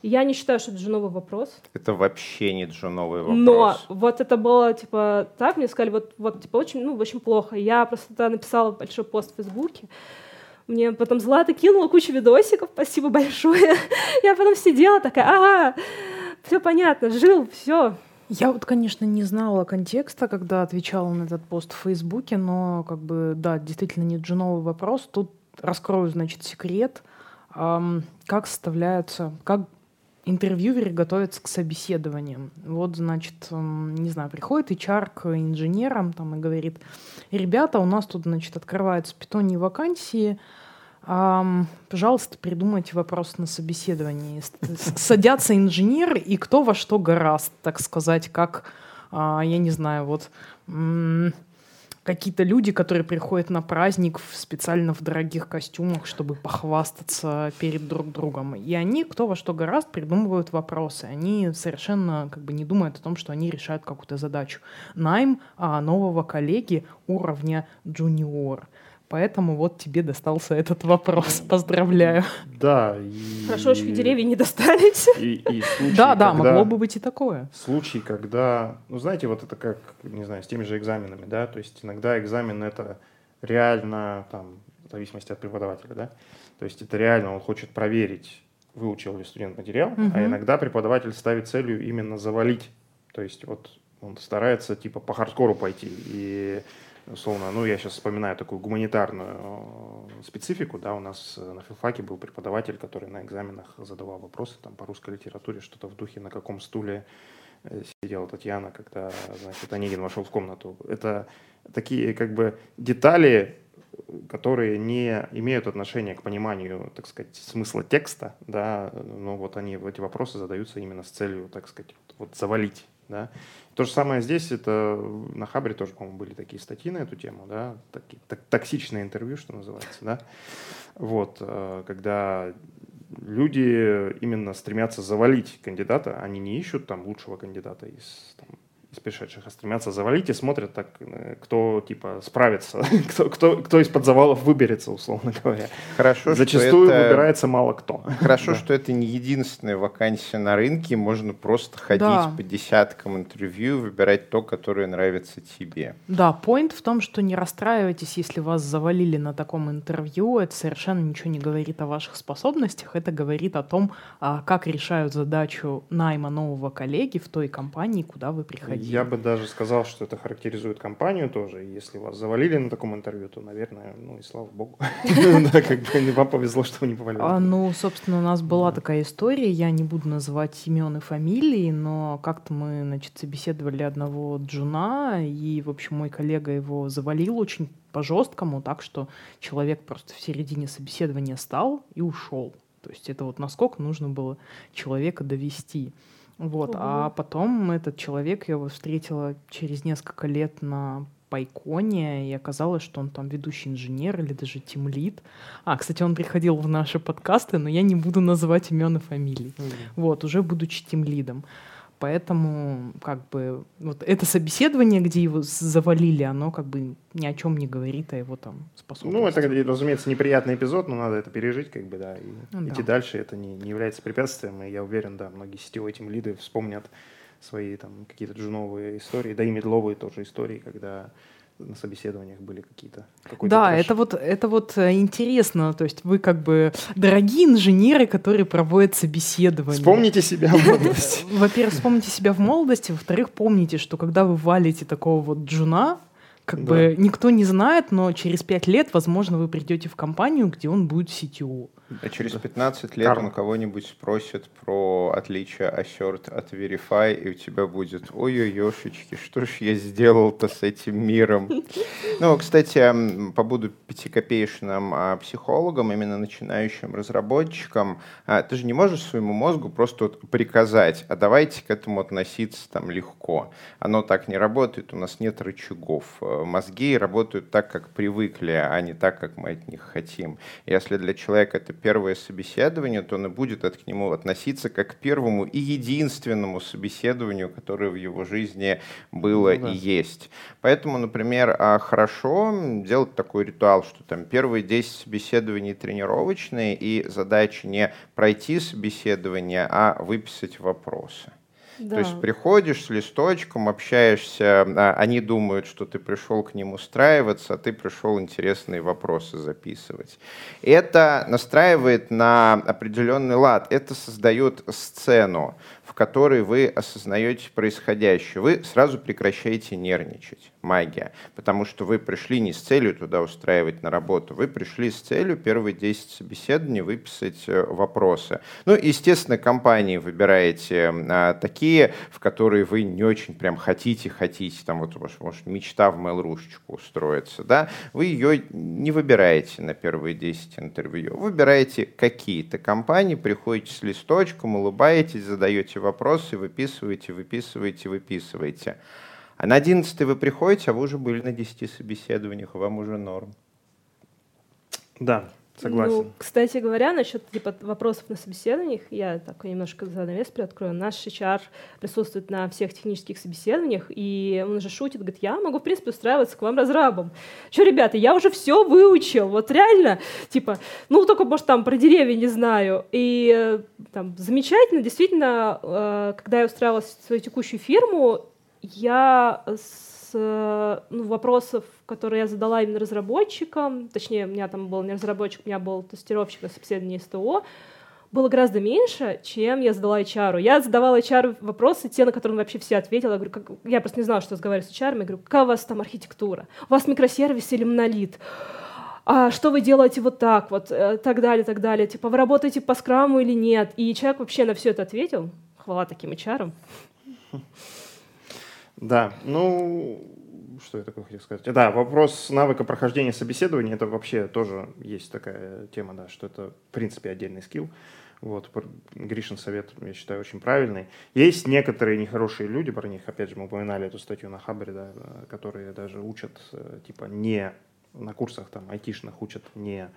Я не считаю, что это джуновый вопрос. Это вообще не джуновый вопрос. Но вот это было, типа, так, мне сказали, вот, вот типа, очень, ну, очень плохо. Я просто тогда написала большой пост в Фейсбуке. Мне потом Злата кинула кучу видосиков, спасибо большое. <laughs> Я потом сидела такая, ага, все понятно, жил, все, я вот, конечно, не знала контекста, когда отвечала на этот пост в Фейсбуке, но, как бы, да, действительно не джуновый вопрос. Тут раскрою, значит, секрет. Эм, как составляются, как интервьюеры готовятся к собеседованиям. Вот, значит, эм, не знаю, приходит HR к инженерам там и говорит, ребята, у нас тут, значит, открываются питоние вакансии, Um, пожалуйста, придумайте вопрос на собеседовании. Садятся инженеры, и кто во что гораст, так сказать, как, uh, я не знаю, вот какие-то люди, которые приходят на праздник в, специально в дорогих костюмах, чтобы похвастаться перед друг другом. И они, кто во что гораст, придумывают вопросы. Они совершенно как бы не думают о том, что они решают какую-то задачу. Найм а, нового коллеги уровня джуниор. Поэтому вот тебе достался этот вопрос. Поздравляю. Да. И... Хорошо, что деревья не достались. И, и случаи, да, да, когда... могло бы быть и такое. Случай, когда, ну знаете, вот это как, не знаю, с теми же экзаменами, да, то есть иногда экзамен это реально, там, в зависимости от преподавателя, да, то есть это реально он хочет проверить, выучил ли студент материал, угу. а иногда преподаватель ставит целью именно завалить, то есть вот он старается типа по хардкору пойти и условно, ну, я сейчас вспоминаю такую гуманитарную э, специфику, да, у нас э, на филфаке был преподаватель, который на экзаменах задавал вопросы там по русской литературе, что-то в духе, на каком стуле э, сидела Татьяна, когда, значит, Онегин вошел в комнату. Это такие, как бы, детали, которые не имеют отношения к пониманию, так сказать, смысла текста, да, но вот они, эти вопросы задаются именно с целью, так сказать, вот завалить, да. То же самое здесь, это на Хабре тоже, по-моему, были такие статьи на эту тему, да, такие, так, токсичное интервью, что называется, да, вот, э, когда люди именно стремятся завалить кандидата, они не ищут там лучшего кандидата из там, из пришедших, а стремятся завалить и смотрят так, э, кто типа справится, <laughs> кто, кто, кто из-под завалов выберется, условно говоря. Хорошо, Зачастую что это... выбирается мало кто. Хорошо, да. что это не единственная вакансия на рынке, можно просто ходить да. по десяткам интервью, выбирать то, которое нравится тебе. Да, point в том, что не расстраивайтесь, если вас завалили на таком интервью, это совершенно ничего не говорит о ваших способностях, это говорит о том, а, как решают задачу найма нового коллеги в той компании, куда вы приходите. Я бы даже сказал, что это характеризует компанию тоже. Если вас завалили на таком интервью, то, наверное, ну и слава богу. <laughs> Да, как бы вам повезло, что вы не повалили. А, ну, собственно, у нас была такая история, я не буду называть имен и фамилии, но как-то мы, значит, собеседовали одного джуна, и, в общем, мой коллега его завалил очень по-жесткому, так что человек просто в середине собеседования стал и ушел. То есть это вот насколько нужно было человека довести. Вот, угу. а потом этот человек, я его встретила через несколько лет на Пайконе, и оказалось, что он там ведущий инженер или даже тимлит. А, кстати, он приходил в наши подкасты, но я не буду называть имен и фамилий. Mm. Вот, уже будучи тимлидом. Поэтому, как бы, вот это собеседование, где его завалили, оно как бы ни о чем не говорит о его там способностях. Ну, это, разумеется, неприятный эпизод, но надо это пережить, как бы, да, и ну, идти да. дальше. Это не, не является препятствием, и я уверен, да, многие сетевые тем лиды вспомнят свои там какие-то джуновые истории, да и медловые тоже истории, когда на собеседованиях были какие-то? Да, трэш? это вот, это вот э, интересно. То есть вы как бы дорогие инженеры, которые проводят собеседование. Вспомните себя в молодости. <laughs> Во-первых, вспомните себя в молодости. Во-вторых, помните, что когда вы валите такого вот джуна, как да. бы никто не знает, но через пять лет, возможно, вы придете в компанию, где он будет CTO. А через 15 лет Карма. он кого-нибудь спросит про отличие assert от verify, и у тебя будет ой-ой-ешечки, что ж я сделал-то с этим миром? <laughs> Ну, кстати, побуду пятикопеечным а, психологом, именно начинающим разработчиком. А, ты же не можешь своему мозгу просто вот приказать, а давайте к этому относиться там легко. Оно так не работает, у нас нет рычагов. Э, мозги работают так, как привыкли, а не так, как мы от них хотим. Если для человека это первое собеседование, то он и будет от, к нему относиться как к первому и единственному собеседованию, которое в его жизни было ну, да. и есть. Поэтому, например, а, хорошо делать такой ритуал, что там первые 10 собеседований тренировочные, и задача не пройти собеседование, а выписать вопросы. Да. То есть приходишь с листочком, общаешься, а, они думают, что ты пришел к ним устраиваться, а ты пришел интересные вопросы записывать. Это настраивает на определенный лад, это создает сцену в которой вы осознаете происходящее, вы сразу прекращаете нервничать. Магия. Потому что вы пришли не с целью туда устраивать на работу, вы пришли с целью первые 10 собеседований выписать э, вопросы. Ну, естественно, компании выбираете а, такие, в которые вы не очень прям хотите, хотите, там вот, может, мечта в Mail.ru устроиться, да, вы ее не выбираете на первые 10 интервью, выбираете какие-то компании, приходите с листочком, улыбаетесь, задаете вопросы, выписываете, выписываете, выписываете. А на 11 вы приходите, а вы уже были на 10 собеседованиях, вам уже норм. Да, Согласен. Ну, кстати говоря, насчет типа, вопросов на собеседованиях, я так немножко занавес приоткрою. Наш HR присутствует на всех технических собеседованиях, и он же шутит, говорит, я могу, в принципе, устраиваться к вам разрабом. Что, ребята, я уже все выучил, вот реально, типа, ну, только, может, там про деревья не знаю. И э, там замечательно, действительно, э, когда я устраивалась в свою текущую фирму, я ну, вопросов которые я задала именно разработчикам, точнее, у меня там был не разработчик, у меня был тестировщик на собеседовании СТО, было гораздо меньше, чем я задала HR. Я задавала HR вопросы, те, на которые он вообще все ответила. Я, говорю, как... я просто не знала, что разговаривать с HR. Я говорю, какая у вас там архитектура? У вас микросервис или монолит? а что вы делаете вот так вот, э, так далее, так далее. Типа, вы работаете по скраму или нет? И человек вообще на все это ответил. Хвала таким HR. Да, ну, что я такое хотел сказать? Да, вопрос навыка прохождения собеседования, это вообще тоже есть такая тема, да, что это, в принципе, отдельный скилл. Вот, Гришин совет, я считаю, очень правильный. Есть некоторые нехорошие люди, про них, опять же, мы упоминали эту статью на Хабре, да, которые даже учат, э, типа, не на курсах там айтишных учат не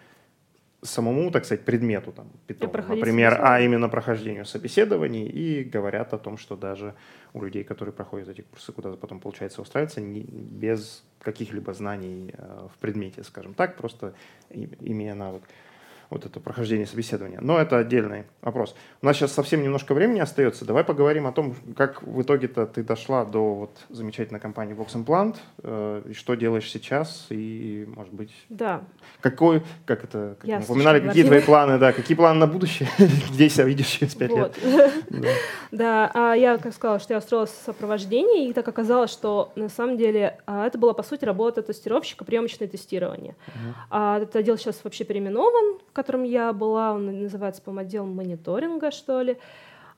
самому, так сказать, предмету, там, Python, например, а именно прохождению собеседований, и говорят о том, что даже у людей, которые проходят эти курсы, куда-то потом получается устраиваться, не, без каких-либо знаний э, в предмете, скажем так, просто имея навык вот это прохождение собеседования. Но это отдельный вопрос. У нас сейчас совсем немножко времени остается. Давай поговорим о том, как в итоге-то ты дошла до вот замечательной компании Vox Implant, э, и что делаешь сейчас, и, может быть, да. какой, как это, как мы упоминали, какие твои планы, да, какие планы на будущее, <laughs> где себя видишь через пять лет. <laughs> Да, а я, как сказала, что я устроилась в сопровождении, и так оказалось, что на самом деле а, это была, по сути, работа тестировщика, приемочное тестирование. А Этот отдел сейчас вообще переименован, в котором я была, он называется, по-моему, отдел мониторинга, что ли.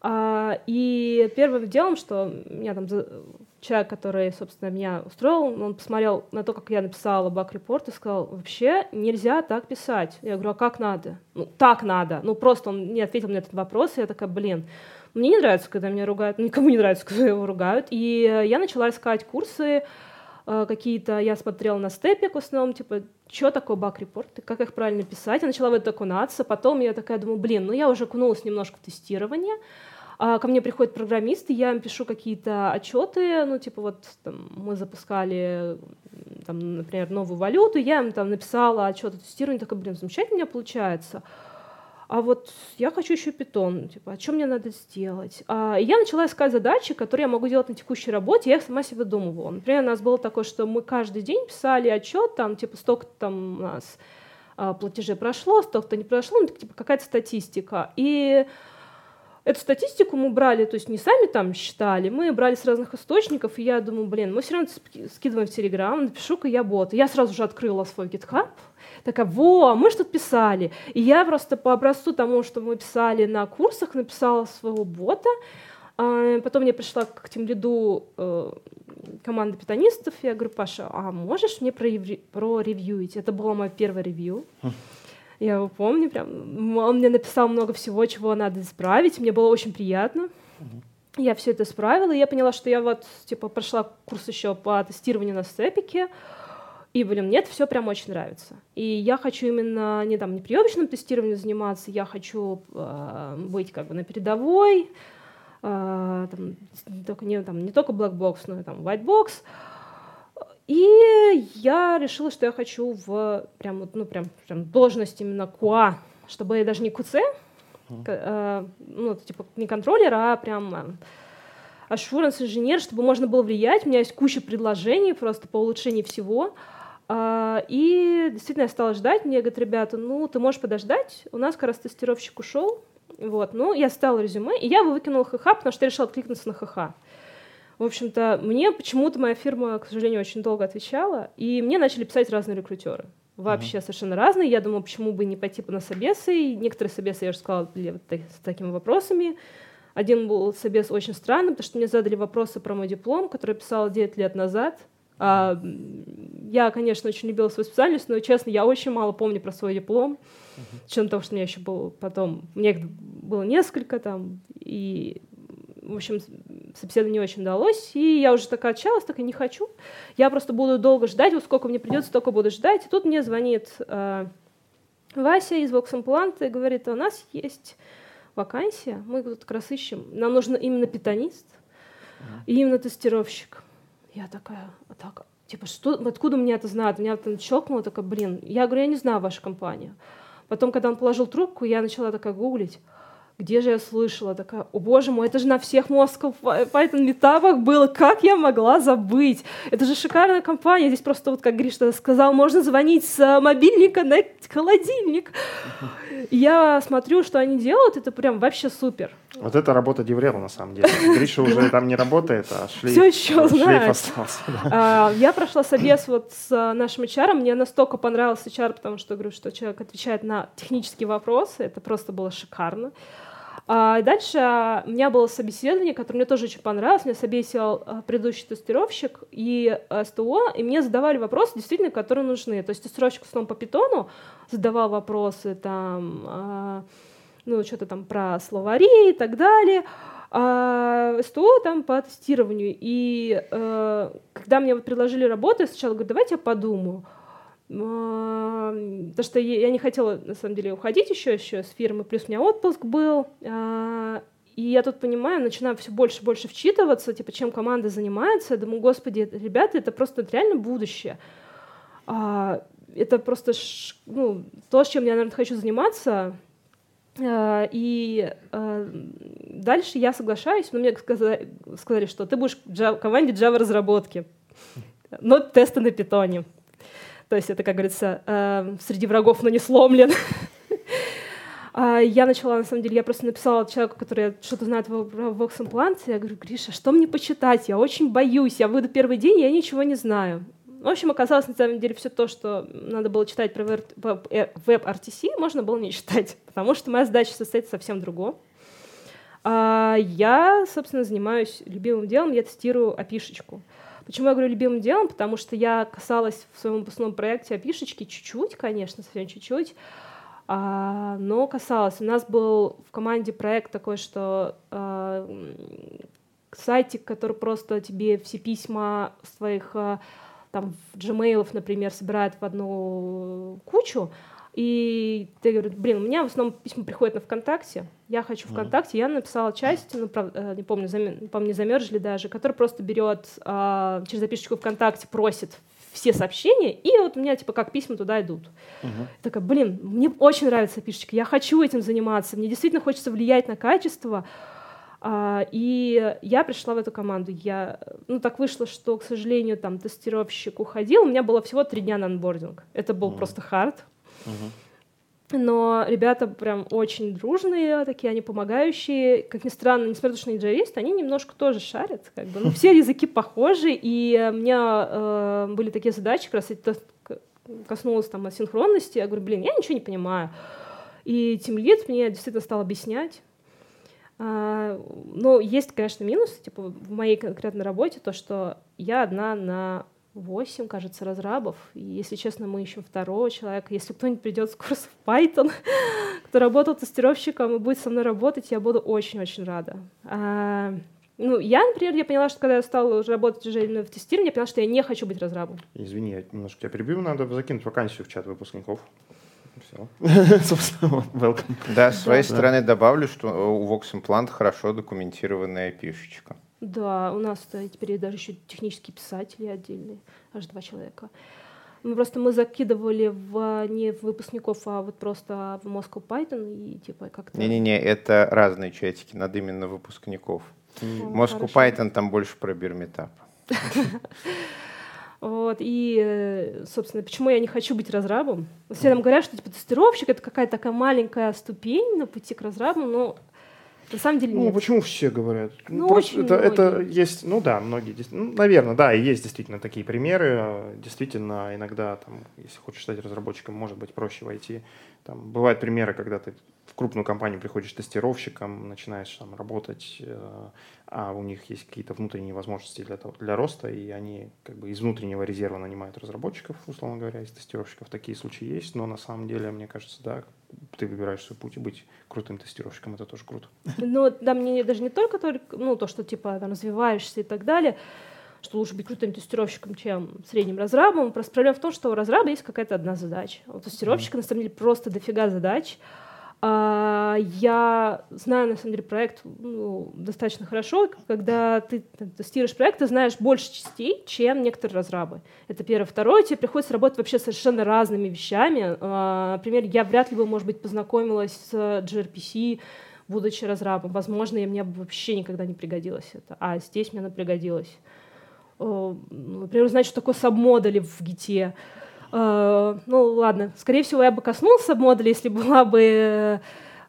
А, и первым делом, что меня там человек, который, собственно, меня устроил, он посмотрел на то, как я написала баг-репорт и сказал, вообще нельзя так писать. Я говорю, а как надо? Ну, так надо. Ну, просто он не ответил на этот вопрос, и я такая, блин, мне не нравится, когда меня ругают, никому не нравится, когда его ругают. И я начала искать курсы, какие-то, я смотрела на степик в основном, типа, что такое баг-репорты, как их правильно писать. Я начала в это окунаться, потом я такая думаю, блин, ну я уже окунулась немножко в тестирование, а ко мне приходят программисты, я им пишу какие-то отчеты, ну, типа, вот там, мы запускали, там, например, новую валюту, я им там написала отчет о тестировании, такая, блин, замечательно у меня получается. А вот я хочу еще питон, типа, а что мне надо сделать? А, и я начала искать задачи, которые я могу делать на текущей работе, я их сама себе выдумывала. Например, у нас было такое, что мы каждый день писали отчет, там, типа, столько там у нас а, платежей прошло, столько-то не прошло, ну, типа, какая-то статистика. И Эту статистику мы брали, то есть не сами там считали, мы брали с разных источников, и я думаю, блин, мы все равно скидываем в Телеграм, напишу-ка я бот. И я сразу же открыла свой GitHub, такая, во, мы что-то писали. И я просто по образцу тому, что мы писали на курсах, написала своего бота, а потом я пришла к тем лиду э, команды питанистов, я говорю, Паша, а можешь мне проревьюить? Это было мое первое ревью. Я его помню, прям он мне написал много всего, чего надо исправить, мне было очень приятно. Я все это исправила, и я поняла, что я вот, типа, прошла курс еще по тестированию на степике, и, блин, мне это все прям очень нравится. И я хочу именно не там не приемочным тестированием заниматься, я хочу э, быть как бы на передовой, э, там, только не, там, не только black box, но и там white box. И я решила, что я хочу в прям, ну, прям, прям должность именно QA, чтобы даже не QC, mm-hmm. э, ну, типа не контроллер, а прям э, assurance инженер, чтобы можно было влиять. У меня есть куча предложений просто по улучшению всего. Uh, и действительно я стала ждать. Мне говорят, ребята, ну, ты можешь подождать. У нас как раз тестировщик ушел. Вот, ну, я стала резюме, и я выкинула ХХ, потому что я решила откликнуться на ХХ. В общем-то, мне почему-то моя фирма, к сожалению, очень долго отвечала, и мне начали писать разные рекрутеры. Вообще uh-huh. совершенно разные. Я думала, почему бы не пойти на собесы. И некоторые собесы, я уже сказала, были вот с такими вопросами. Один был собес очень странный, потому что мне задали вопросы про мой диплом, который я писала 9 лет назад. А, я, конечно, очень любила свою специальность, но, честно, я очень мало помню про свой диплом. Uh-huh. Чем того, что у меня еще был потом... Мне их было несколько там, и в общем, собеседование не очень удалось, и я уже такая отчаялась, так и не хочу. Я просто буду долго ждать, вот сколько мне придется, столько буду ждать. И тут мне звонит э, Вася из Vox и говорит, у нас есть вакансия, мы тут как раз ищем, нам нужен именно питанист и именно тестировщик. Я такая, а так, типа, что, откуда мне это знают? Меня там щелкнуло, такая, блин, я говорю, я не знаю вашу компанию. Потом, когда он положил трубку, я начала такая гуглить где же я слышала, такая, о боже мой, это же на всех Moscow Python метапах было, как я могла забыть? Это же шикарная компания, здесь просто вот, как Гриша сказал, можно звонить с мобильника на холодильник. Я смотрю, что они делают, это прям вообще супер. Вот это работа Деврела, на самом деле. Гриша уже там не работает, а шлейф, Все еще шлейф остался. А, я прошла собес вот с нашим HR, мне настолько понравился HR, потому что, говорю, что человек отвечает на технические вопросы, это просто было шикарно. А дальше у меня было собеседование, которое мне тоже очень понравилось. Меня собесил а, предыдущий тестировщик и а, СТО, и мне задавали вопросы, действительно, которые нужны. То есть тестировщик в основном по питону задавал вопросы там, а, ну, что-то там про словари и так далее. А СТО там по тестированию. И э, когда мне вот предложили работу, я сначала говорю, давайте я подумаю. Потому что я не хотела, на самом деле, уходить еще, еще с фирмы, плюс у меня отпуск был. А, и я тут понимаю, начинаю все больше и больше вчитываться, типа, чем команда занимается. Я думаю, господи, ребята, это просто реально будущее. А, это просто ну, то, чем я, наверное, хочу заниматься. А, и дальше я соглашаюсь, но мне сказали, что ты будешь в команде Java разработки, но тесты на питоне. То есть это, как говорится, э, среди врагов, но не сломлен. А я начала, на самом деле, я просто написала человеку, который что-то знает Vox Implant, я говорю, Гриша, что мне почитать? Я очень боюсь, я выйду первый день, я ничего не знаю. В общем, оказалось, на самом деле, все то, что надо было читать про веб-RTC, можно было не читать, потому что моя задача состоит совсем в другом. А я, собственно, занимаюсь любимым делом, я тестирую опишечку. Почему я говорю любимым делом? Потому что я касалась в своем выпускном проекте опишечки чуть-чуть, конечно, совсем чуть-чуть, а, но касалась. У нас был в команде проект такой, что а, сайтик, который просто тебе все письма с твоих а, там Gmail, например, собирает в одну кучу, и ты говоришь, блин, у меня в основном письма приходят на ВКонтакте, я хочу ВКонтакте, я написала часть, ну, правда, не помню, зам... помню, замерзли даже, который просто берет а, через записочку ВКонтакте, просит все сообщения, и вот у меня, типа, как письма туда идут. Мгм. Такая, блин, мне очень нравится пишечка, я хочу этим заниматься, мне действительно хочется влиять на качество. А, и я пришла в эту команду. Я, ну, так вышло, что, к сожалению, там тестировщик уходил. У меня было всего три дня на анбординг. Это был Мгм. просто хард. Но ребята прям очень дружные, такие они помогающие. Как ни странно, несмотря на то, что они джависты, они немножко тоже шарят. Как бы. Ну, все языки похожи, и у меня э, были такие задачи, как раз это коснулось там асинхронности. Я говорю, блин, я ничего не понимаю. И тимлид мне действительно стал объяснять. А, но есть, конечно, минусы, типа в моей конкретной работе, то, что я одна на 8, кажется, разрабов. И, если честно, мы ищем второго человека. Если кто-нибудь придет с курсов <laughs> Python, кто работал тестировщиком и будет со мной работать, я буду очень-очень рада. А, ну, я, например, я поняла, что когда я стала уже работать уже именно в тестировании, я поняла, что я не хочу быть разрабом. Извини, я немножко тебя перебью. Надо закинуть вакансию в чат выпускников. Все. <laughs> Собственно, welcome. Да, с своей Да. стороны добавлю, что у Vox Implant хорошо документированная пишечка. Да, у нас теперь даже еще технические писатели отдельные, аж два человека. Мы просто мы закидывали в, не в выпускников, а вот просто в Moscow Python и типа как-то... Не-не-не, это разные чатики, надо именно выпускников. О, Moscow хорошо. Python там больше про Бирметап. <laughs> Вот, и, э, собственно, почему я не хочу быть разрабом? Все нам говорят, что типа тестировщик — это какая-то такая маленькая ступень на пути к разрабу, но на самом деле Ну, нет. почему все говорят? Ну, Просто очень это, это есть, ну да, многие, ну, наверное, да, и есть действительно такие примеры. Действительно, иногда, там, если хочешь стать разработчиком, может быть проще войти. Там, бывают примеры, когда ты крупную компанию приходишь тестировщиком, начинаешь там работать, э, а у них есть какие-то внутренние возможности для, того, для роста, и они как бы из внутреннего резерва нанимают разработчиков, условно говоря, из тестировщиков. Такие случаи есть, но на самом деле, мне кажется, да, ты выбираешь свой путь и быть крутым тестировщиком, это тоже круто. Ну, да, мне даже не только, только ну, то, что типа там, развиваешься и так далее, что лучше быть крутым тестировщиком, чем средним разрабом. Просто проблема в том, что у разраба есть какая-то одна задача. У тестировщика, на самом деле, просто дофига задач. Я знаю, на самом деле, проект ну, достаточно хорошо, когда ты там, тестируешь проект, ты знаешь больше частей, чем некоторые разрабы. Это первое. Второе, тебе приходится работать вообще совершенно разными вещами. А, Например, я вряд ли бы, может быть, познакомилась с gRPC, будучи разрабом. Возможно, и мне бы вообще никогда не пригодилось это. А здесь мне оно пригодилось. О, ну, Например, узнать, что такое сабмодули в гите. Э, Ну, ладно, скорее всего, я бы коснулась сабмодуля, если была бы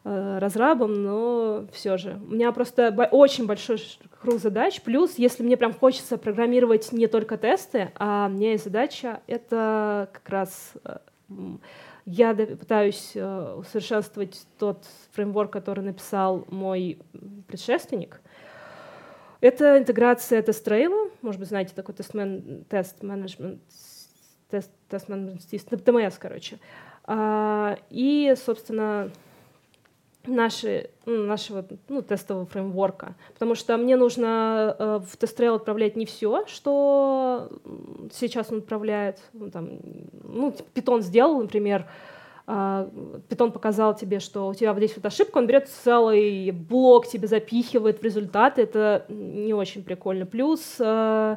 э, разрабом, но все же. У меня просто очень большой круг задач. Плюс, если мне прям хочется программировать не только тесты, а у меня есть задача, это как раз э, я пытаюсь э, усовершенствовать тот фреймворк, который написал мой предшественник. Это интеграция тест-трейла. Может быть, знаете, такой тест-мен- тест-менеджмент, тест-менеджмент систем, ТМС, короче. А, и, собственно, наши, ну, нашего ну, тестового фреймворка. Потому что мне нужно э, в тест-трейл отправлять не все, что сейчас он отправляет. Ну, там, ну, типа, Python сделал, например, а, Python показал тебе, что у тебя здесь вот ошибка, он берет целый блок, тебе запихивает в результаты, это не очень прикольно. Плюс э,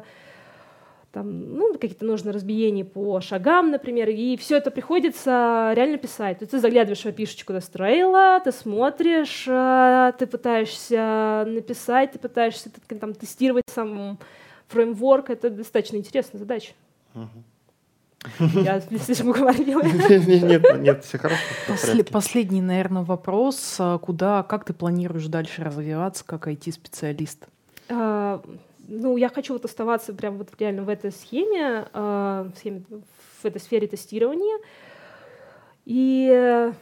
там, ну, какие-то нужны разбиения по шагам, например, и все это приходится реально писать. То есть ты заглядываешь в опишечку Дестрейла, ты смотришь, э, ты пытаешься написать, ты пытаешься там, тестировать сам фреймворк. Это достаточно интересная задача. Я слишком говорила. <laughs> Нет, нет, нет, все хорошо. последний, наверное, вопрос. А Куда, как ты планируешь дальше развиваться как IT-специалист? Ну, я хочу вот оставаться прям вот реально в этой схеме, а, в, схеме, в этой сфере тестирования. И э,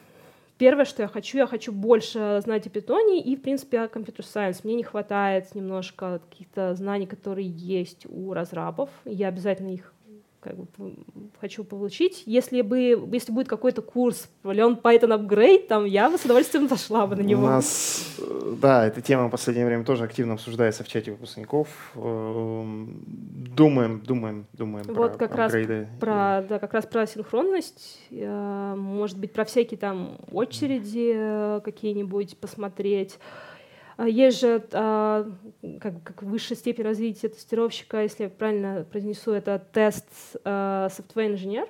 первое, что я хочу, я хочу больше знать о питоне и, в принципе, о компьютер сайенс. Мне не хватает немножко каких-то знаний, которые есть у разрабов. Я обязательно их как бы, хочу получить. Если, бы, если будет какой-то курс Learn Python Upgrade, там, я бы с удовольствием зашла бы на него. У нас, э, да, эта тема в последнее время тоже активно обсуждается в чате выпускников. Эм, Думаем, думаем, думаем Вот про как раз. Про, да, как раз про синхронность, э, может быть, про всякие там очереди э, какие-нибудь посмотреть. А есть же а, как, как высшая степень развития тестировщика, если я правильно произнесу, это тест а, software инженер.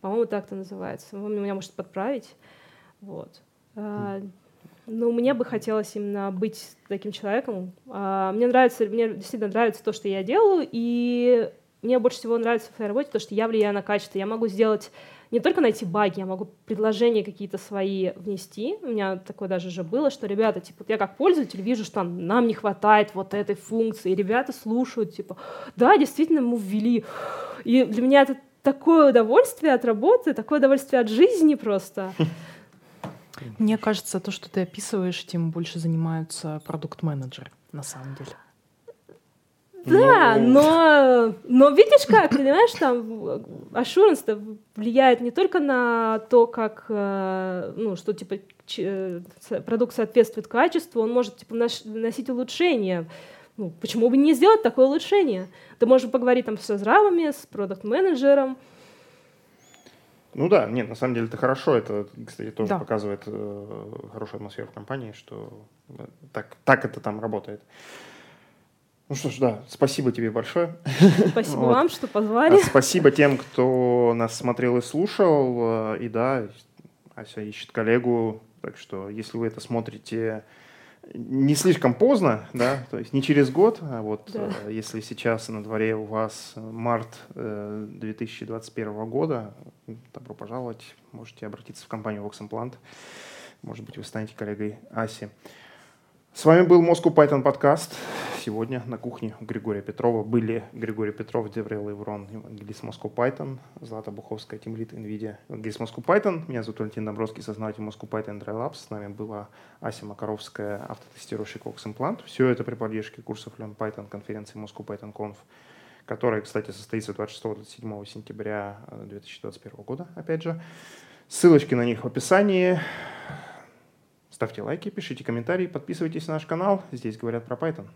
По-моему, так это называется. Вы меня может подправить. Вот. А, ну, мне бы хотелось именно быть таким человеком. Мне нравится, мне действительно нравится то, что я делаю, и мне больше всего нравится в своей работе то, что я влияю на качество. Я могу сделать не только найти баги, я могу предложения какие-то свои внести. У меня такое даже уже было, что ребята, типа, я как пользователь вижу, что нам не хватает вот этой функции, и ребята слушают, типа, да, действительно, мы ввели. И для меня это такое удовольствие от работы, такое удовольствие от жизни просто. Мне кажется, то, что ты описываешь, тем больше занимаются продукт-менеджеры, на самом деле. Да, ну. но, но видишь как, понимаешь, там assurance влияет не только на то, как, э, ну, что, типа, э, продукт соответствует качеству, он может, типа, носить улучшения. Ну, почему бы не сделать такое улучшение? Ты можешь поговорить там с разравами, с продукт-менеджером, ну да, нет, на самом деле это хорошо. Это, кстати, тоже да. показывает э, хорошую атмосферу в компании, что так, так это там работает. Ну что ж, да, спасибо тебе большое. Спасибо вот. вам, что позвали. А спасибо тем, кто нас смотрел и слушал. Э, и да, Ася ищет коллегу, так что если вы это смотрите не слишком поздно, да, то есть не через год, а вот да. э, если сейчас на дворе у вас март э, 2021 года, добро пожаловать, можете обратиться в компанию Vox Implant, может быть, вы станете коллегой Аси. С вами был Moscow Python подкаст. Сегодня на кухне у Григория Петрова были Григорий Петров, Деврел Иврон, евангелист Moscow Python, Злата Буховская, тимлит NVIDIA, евангелист Moscow Python. Меня зовут Валентин Домбровский, сознатель Moscow Python Dry Labs. С нами была Ася Макаровская, автотестирующий Cox Implant. Все это при поддержке курсов Learn Python конференции Moscow Python Conf, которая, кстати, состоится 26-27 сентября 2021 года, опять же. Ссылочки на них в описании. Ставьте лайки, пишите комментарии, подписывайтесь на наш канал. Здесь говорят про Python.